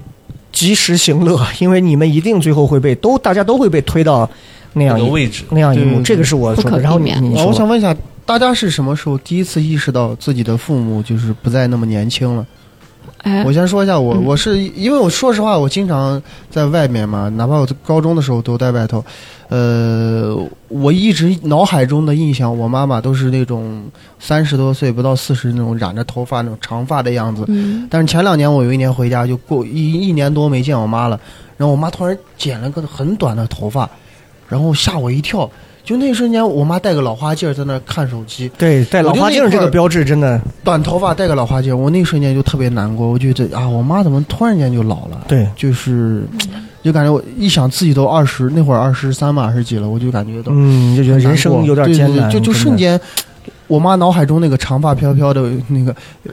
及时行乐，因为你们一定最后会被都大家都会被推到那样一个位置那样一幕，这个是我说的。不可避然后你我想问一下，大家是什么时候第一次意识到自己的父母就是不再那么年轻了？哎我先说一下，我嗯我是因为我说实话，我经常在外面嘛，哪怕我在高中的时候都在外头。呃，我一直脑海中的印象，我妈妈都是那种三十多岁不到四十那种染着头发那种长发的样子。嗯但是前两年我有一年回家，就过一一年多没见我妈了，然后我妈突然剪了个很短的头发，然后吓我一跳。就那一瞬间，我妈戴个老花镜在那看手机，对戴老花镜这个标志真的短头发戴个老花镜，我那一瞬间就特别难过。我觉得啊，我妈怎么突然间就老了？对就是就感觉我一想自己都二十那会儿二十三吧，二十几了，我就感觉到嗯，就觉得人生有点艰难，对对对就就瞬间，我妈脑海中那个长发飘飘的那个呃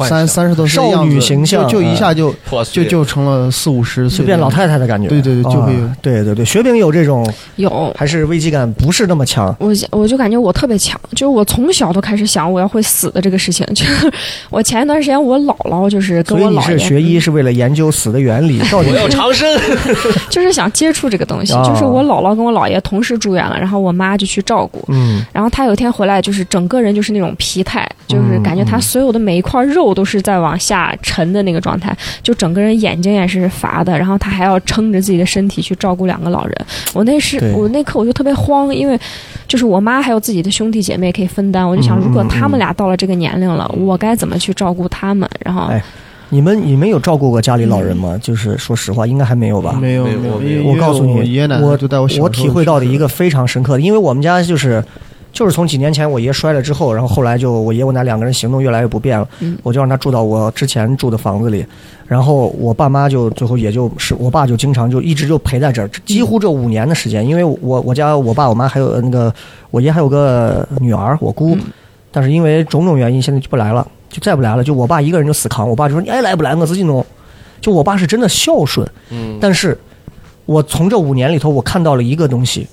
三三十多岁少女形象就就一下就就就成了四五十岁就变老太太的感觉。对对对就会对对对，雪饼有这种有。还是危机感不是那么强。我我就感觉我特别强，就是我从小都开始想我要会死的这个事情。*laughs* 就是我前一段时间我姥姥就是跟所以你是我姥爷，学医是为了研究死的原理，*laughs* 到底我要长生。*laughs* 就是想接触这个东西。哦就是我姥姥跟我姥爷同时住院了，然后我妈就去照顾。嗯然后她有一天回来，就是整个人就是那种疲态，就是感觉他嗯所有的每一块肉都是在往下沉的那个状态，就整个人眼睛也是乏的，然后他还要撑着自己的身体去照顾两个老人。我那是我那刻我就特别慌，因为就是我妈还有自己的兄弟姐妹可以分担，我就想嗯如果嗯他们俩到了这个年龄了，我该怎么去照顾他们？然后哎你们你们有照顾过家里老人吗？就是说实话，应该还没有吧？没有没有，我告诉你，我爷爷奶奶我就在我我体会到的一个非常深刻的，因为我们家就是就是从几年前我爷摔了之后，然后后来就我爷我奶两个人行动越来越不便了，嗯。我就让他住到我之前住的房子里，然后我爸妈就最后也就是我爸就经常就一直就陪在这儿，几乎这五年的时间，因为我我家我爸我妈还有那个我爷还有个女儿我姑，嗯。但是因为种种原因现在就不来了，就再不来了，就我爸一个人就死扛，我爸就说你爱来不来我自己弄，就我爸是真的孝顺。嗯，但是我从这五年里头，我看到了一个东西，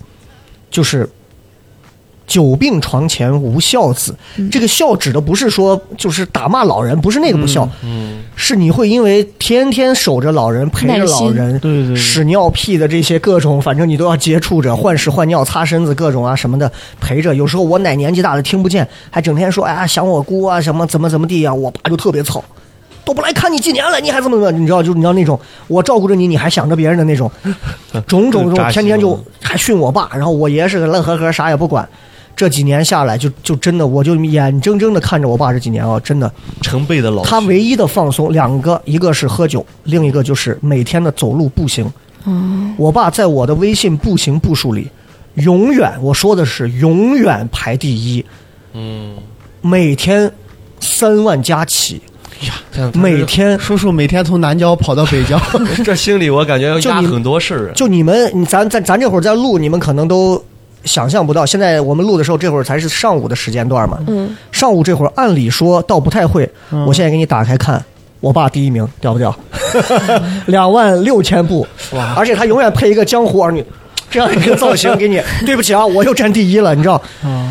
就是久病床前无孝子。嗯这个孝指的不是说就是打骂老人，不是那个不孝，嗯，是你会因为天天守着老人，陪着老人。对对对屎尿屁的这些各种，反正你都要接触着，换屎换尿、擦身子各种啊什么的，陪着。有时候我奶年纪大了听不见，还整天说哎呀想我姑啊什么怎么怎么地呀、我爸就特别操。都不来看你几年了，你还怎么怎么？你知道，就是你知道那种我照顾着你，你还想着别人的那种，种种种，天天就还训我爸，然后我爷是个乐呵呵，啥也不管。这几年下来就，就真的，我就眼睁睁的看着我爸这几年啊，真的，成倍的老。他唯一的放松两个，一个是喝酒，另一个就是每天的走路步行。我爸在我的微信步行步数里，永远我说的是永远排第一，嗯，每天三万加起，这样每天叔叔每天从南郊跑到北郊，*laughs* 这心里我感觉要压就你很多事儿啊。就你们，你咱咱咱这会儿在录，你们可能都想象不到。现在我们录的时候，这会儿才是上午的时间段嘛。嗯，上午这会儿，按理说倒不太会。我现在给你打开看，我爸第一名，屌不屌？*laughs* 两万六千步，而且他永远配一个江湖儿女。这样一个造型给你，*laughs* 对不起啊，我又占第一了，你知道？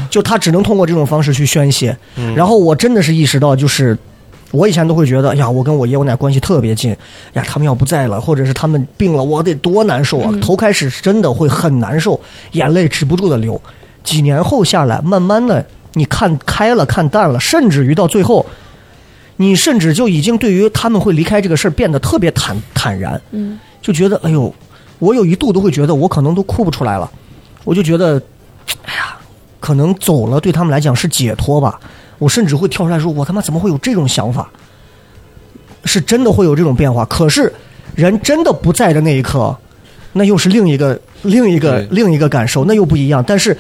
就他只能通过这种方式去宣泄。然后我真的是意识到，就是我以前都会觉得，哎呀，我跟我爷我奶关系特别近，呀，他们要不在了，或者是他们病了，我得多难受啊！头开始真的会很难受，眼泪止不住的流。几年后下来，慢慢的你看开了，看淡了，甚至于到最后，你甚至就已经对于他们会离开这个事儿变得特别坦坦然，嗯，就觉得，哎呦，我有一度都会觉得我可能都哭不出来了，我就觉得，哎呀，可能走了对他们来讲是解脱吧。我甚至会跳出来说：“我他妈怎么会有这种想法？”是真的会有这种变化。可是人真的不在的那一刻，那又是另一个另一个另一个感受，那又不一样。但是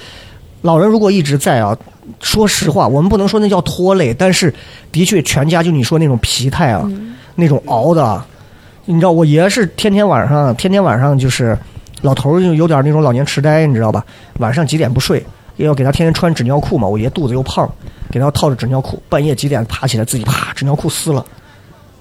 老人如果一直在啊，说实话，我们不能说那叫拖累，但是的确全家就你说那种疲态啊，那种熬的啊，你知道，我爷是天天晚上天天晚上就是老头儿就有点那种老年痴呆，你知道吧？晚上几点不睡，要给他天天穿纸尿裤嘛。我爷肚子又胖，给他套着纸尿裤，半夜几点爬起来自己啪纸尿裤撕了。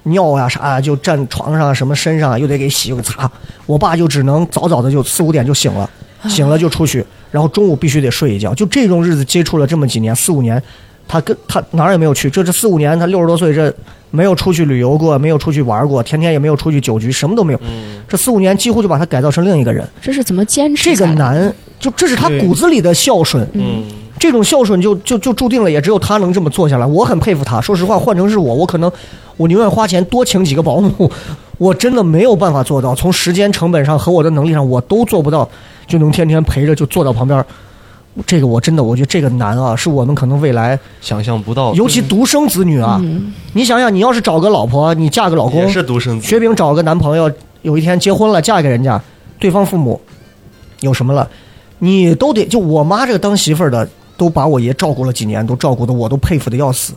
尿呀、啥呀，就站床上什么身上又得给洗又给擦。我爸就只能早早的就四五点就醒了，醒了就出去，然后中午必须得睡一觉。就这种日子接触了这么几年，四五年，他跟他哪儿也没有去。这这四五年，他六十多岁，这没有出去旅游过，没有出去玩过，天天也没有出去酒局，什么都没有。这四五年几乎就把他改造成另一个人。这是怎么坚持这个下来的？难，就这是他骨子里的孝顺。嗯，这种孝顺就就就注定了，也只有他能这么做下来。我很佩服他。说实话，换成是我，我可能我宁愿花钱多请几个保姆，我真的没有办法做到。从时间成本上和我的能力上，我都做不到，就能天天陪着就坐到旁边。这个我真的，我觉得这个难啊，是我们可能未来，想象不到，尤其独生子女啊，你想想，你要是找个老婆，你嫁个老公也，是独生子，雪饼找个男朋友，有一天结婚了，嫁给人家，对方父母有什么了，你都得就我妈这个当媳妇儿的，都把我爷照顾了几年，都照顾的我都佩服的要死。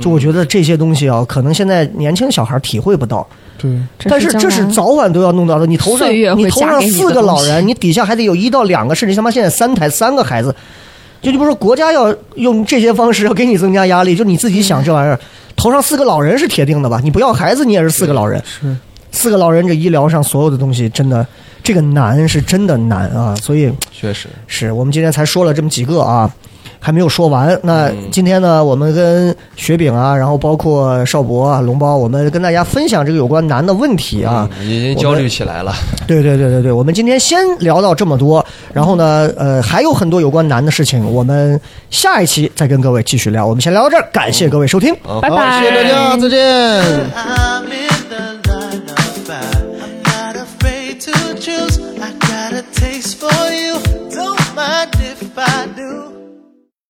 就我觉得这些东西啊，可能现在年轻小孩体会不到，对，但是这是早晚都要弄到的。你头上岁月会你头上四个老人，你底下还得有一到两个，甚至他妈现在三台三个孩子。就你不说国家要用这些方式要给你增加压力，就你自己想这玩意儿，头上四个老人是铁定的吧？你不要孩子，你也是四个老人。是四个老人，这医疗上所有的东西，真的这个难是真的难啊！所以确实，是我们今天才说了这么几个啊，还没有说完。那嗯今天呢，我们跟雪饼啊，然后包括邵博啊、龙包，我们跟大家分享这个有关难的问题啊。嗯已经焦虑起来了。对对对对对，我们今天先聊到这么多，然后呢，呃，还有很多有关难的事情，我们下一期再跟各位继续聊。我们先聊到这儿，感谢各位收听。啊拜拜谢谢大家，再见。*laughs*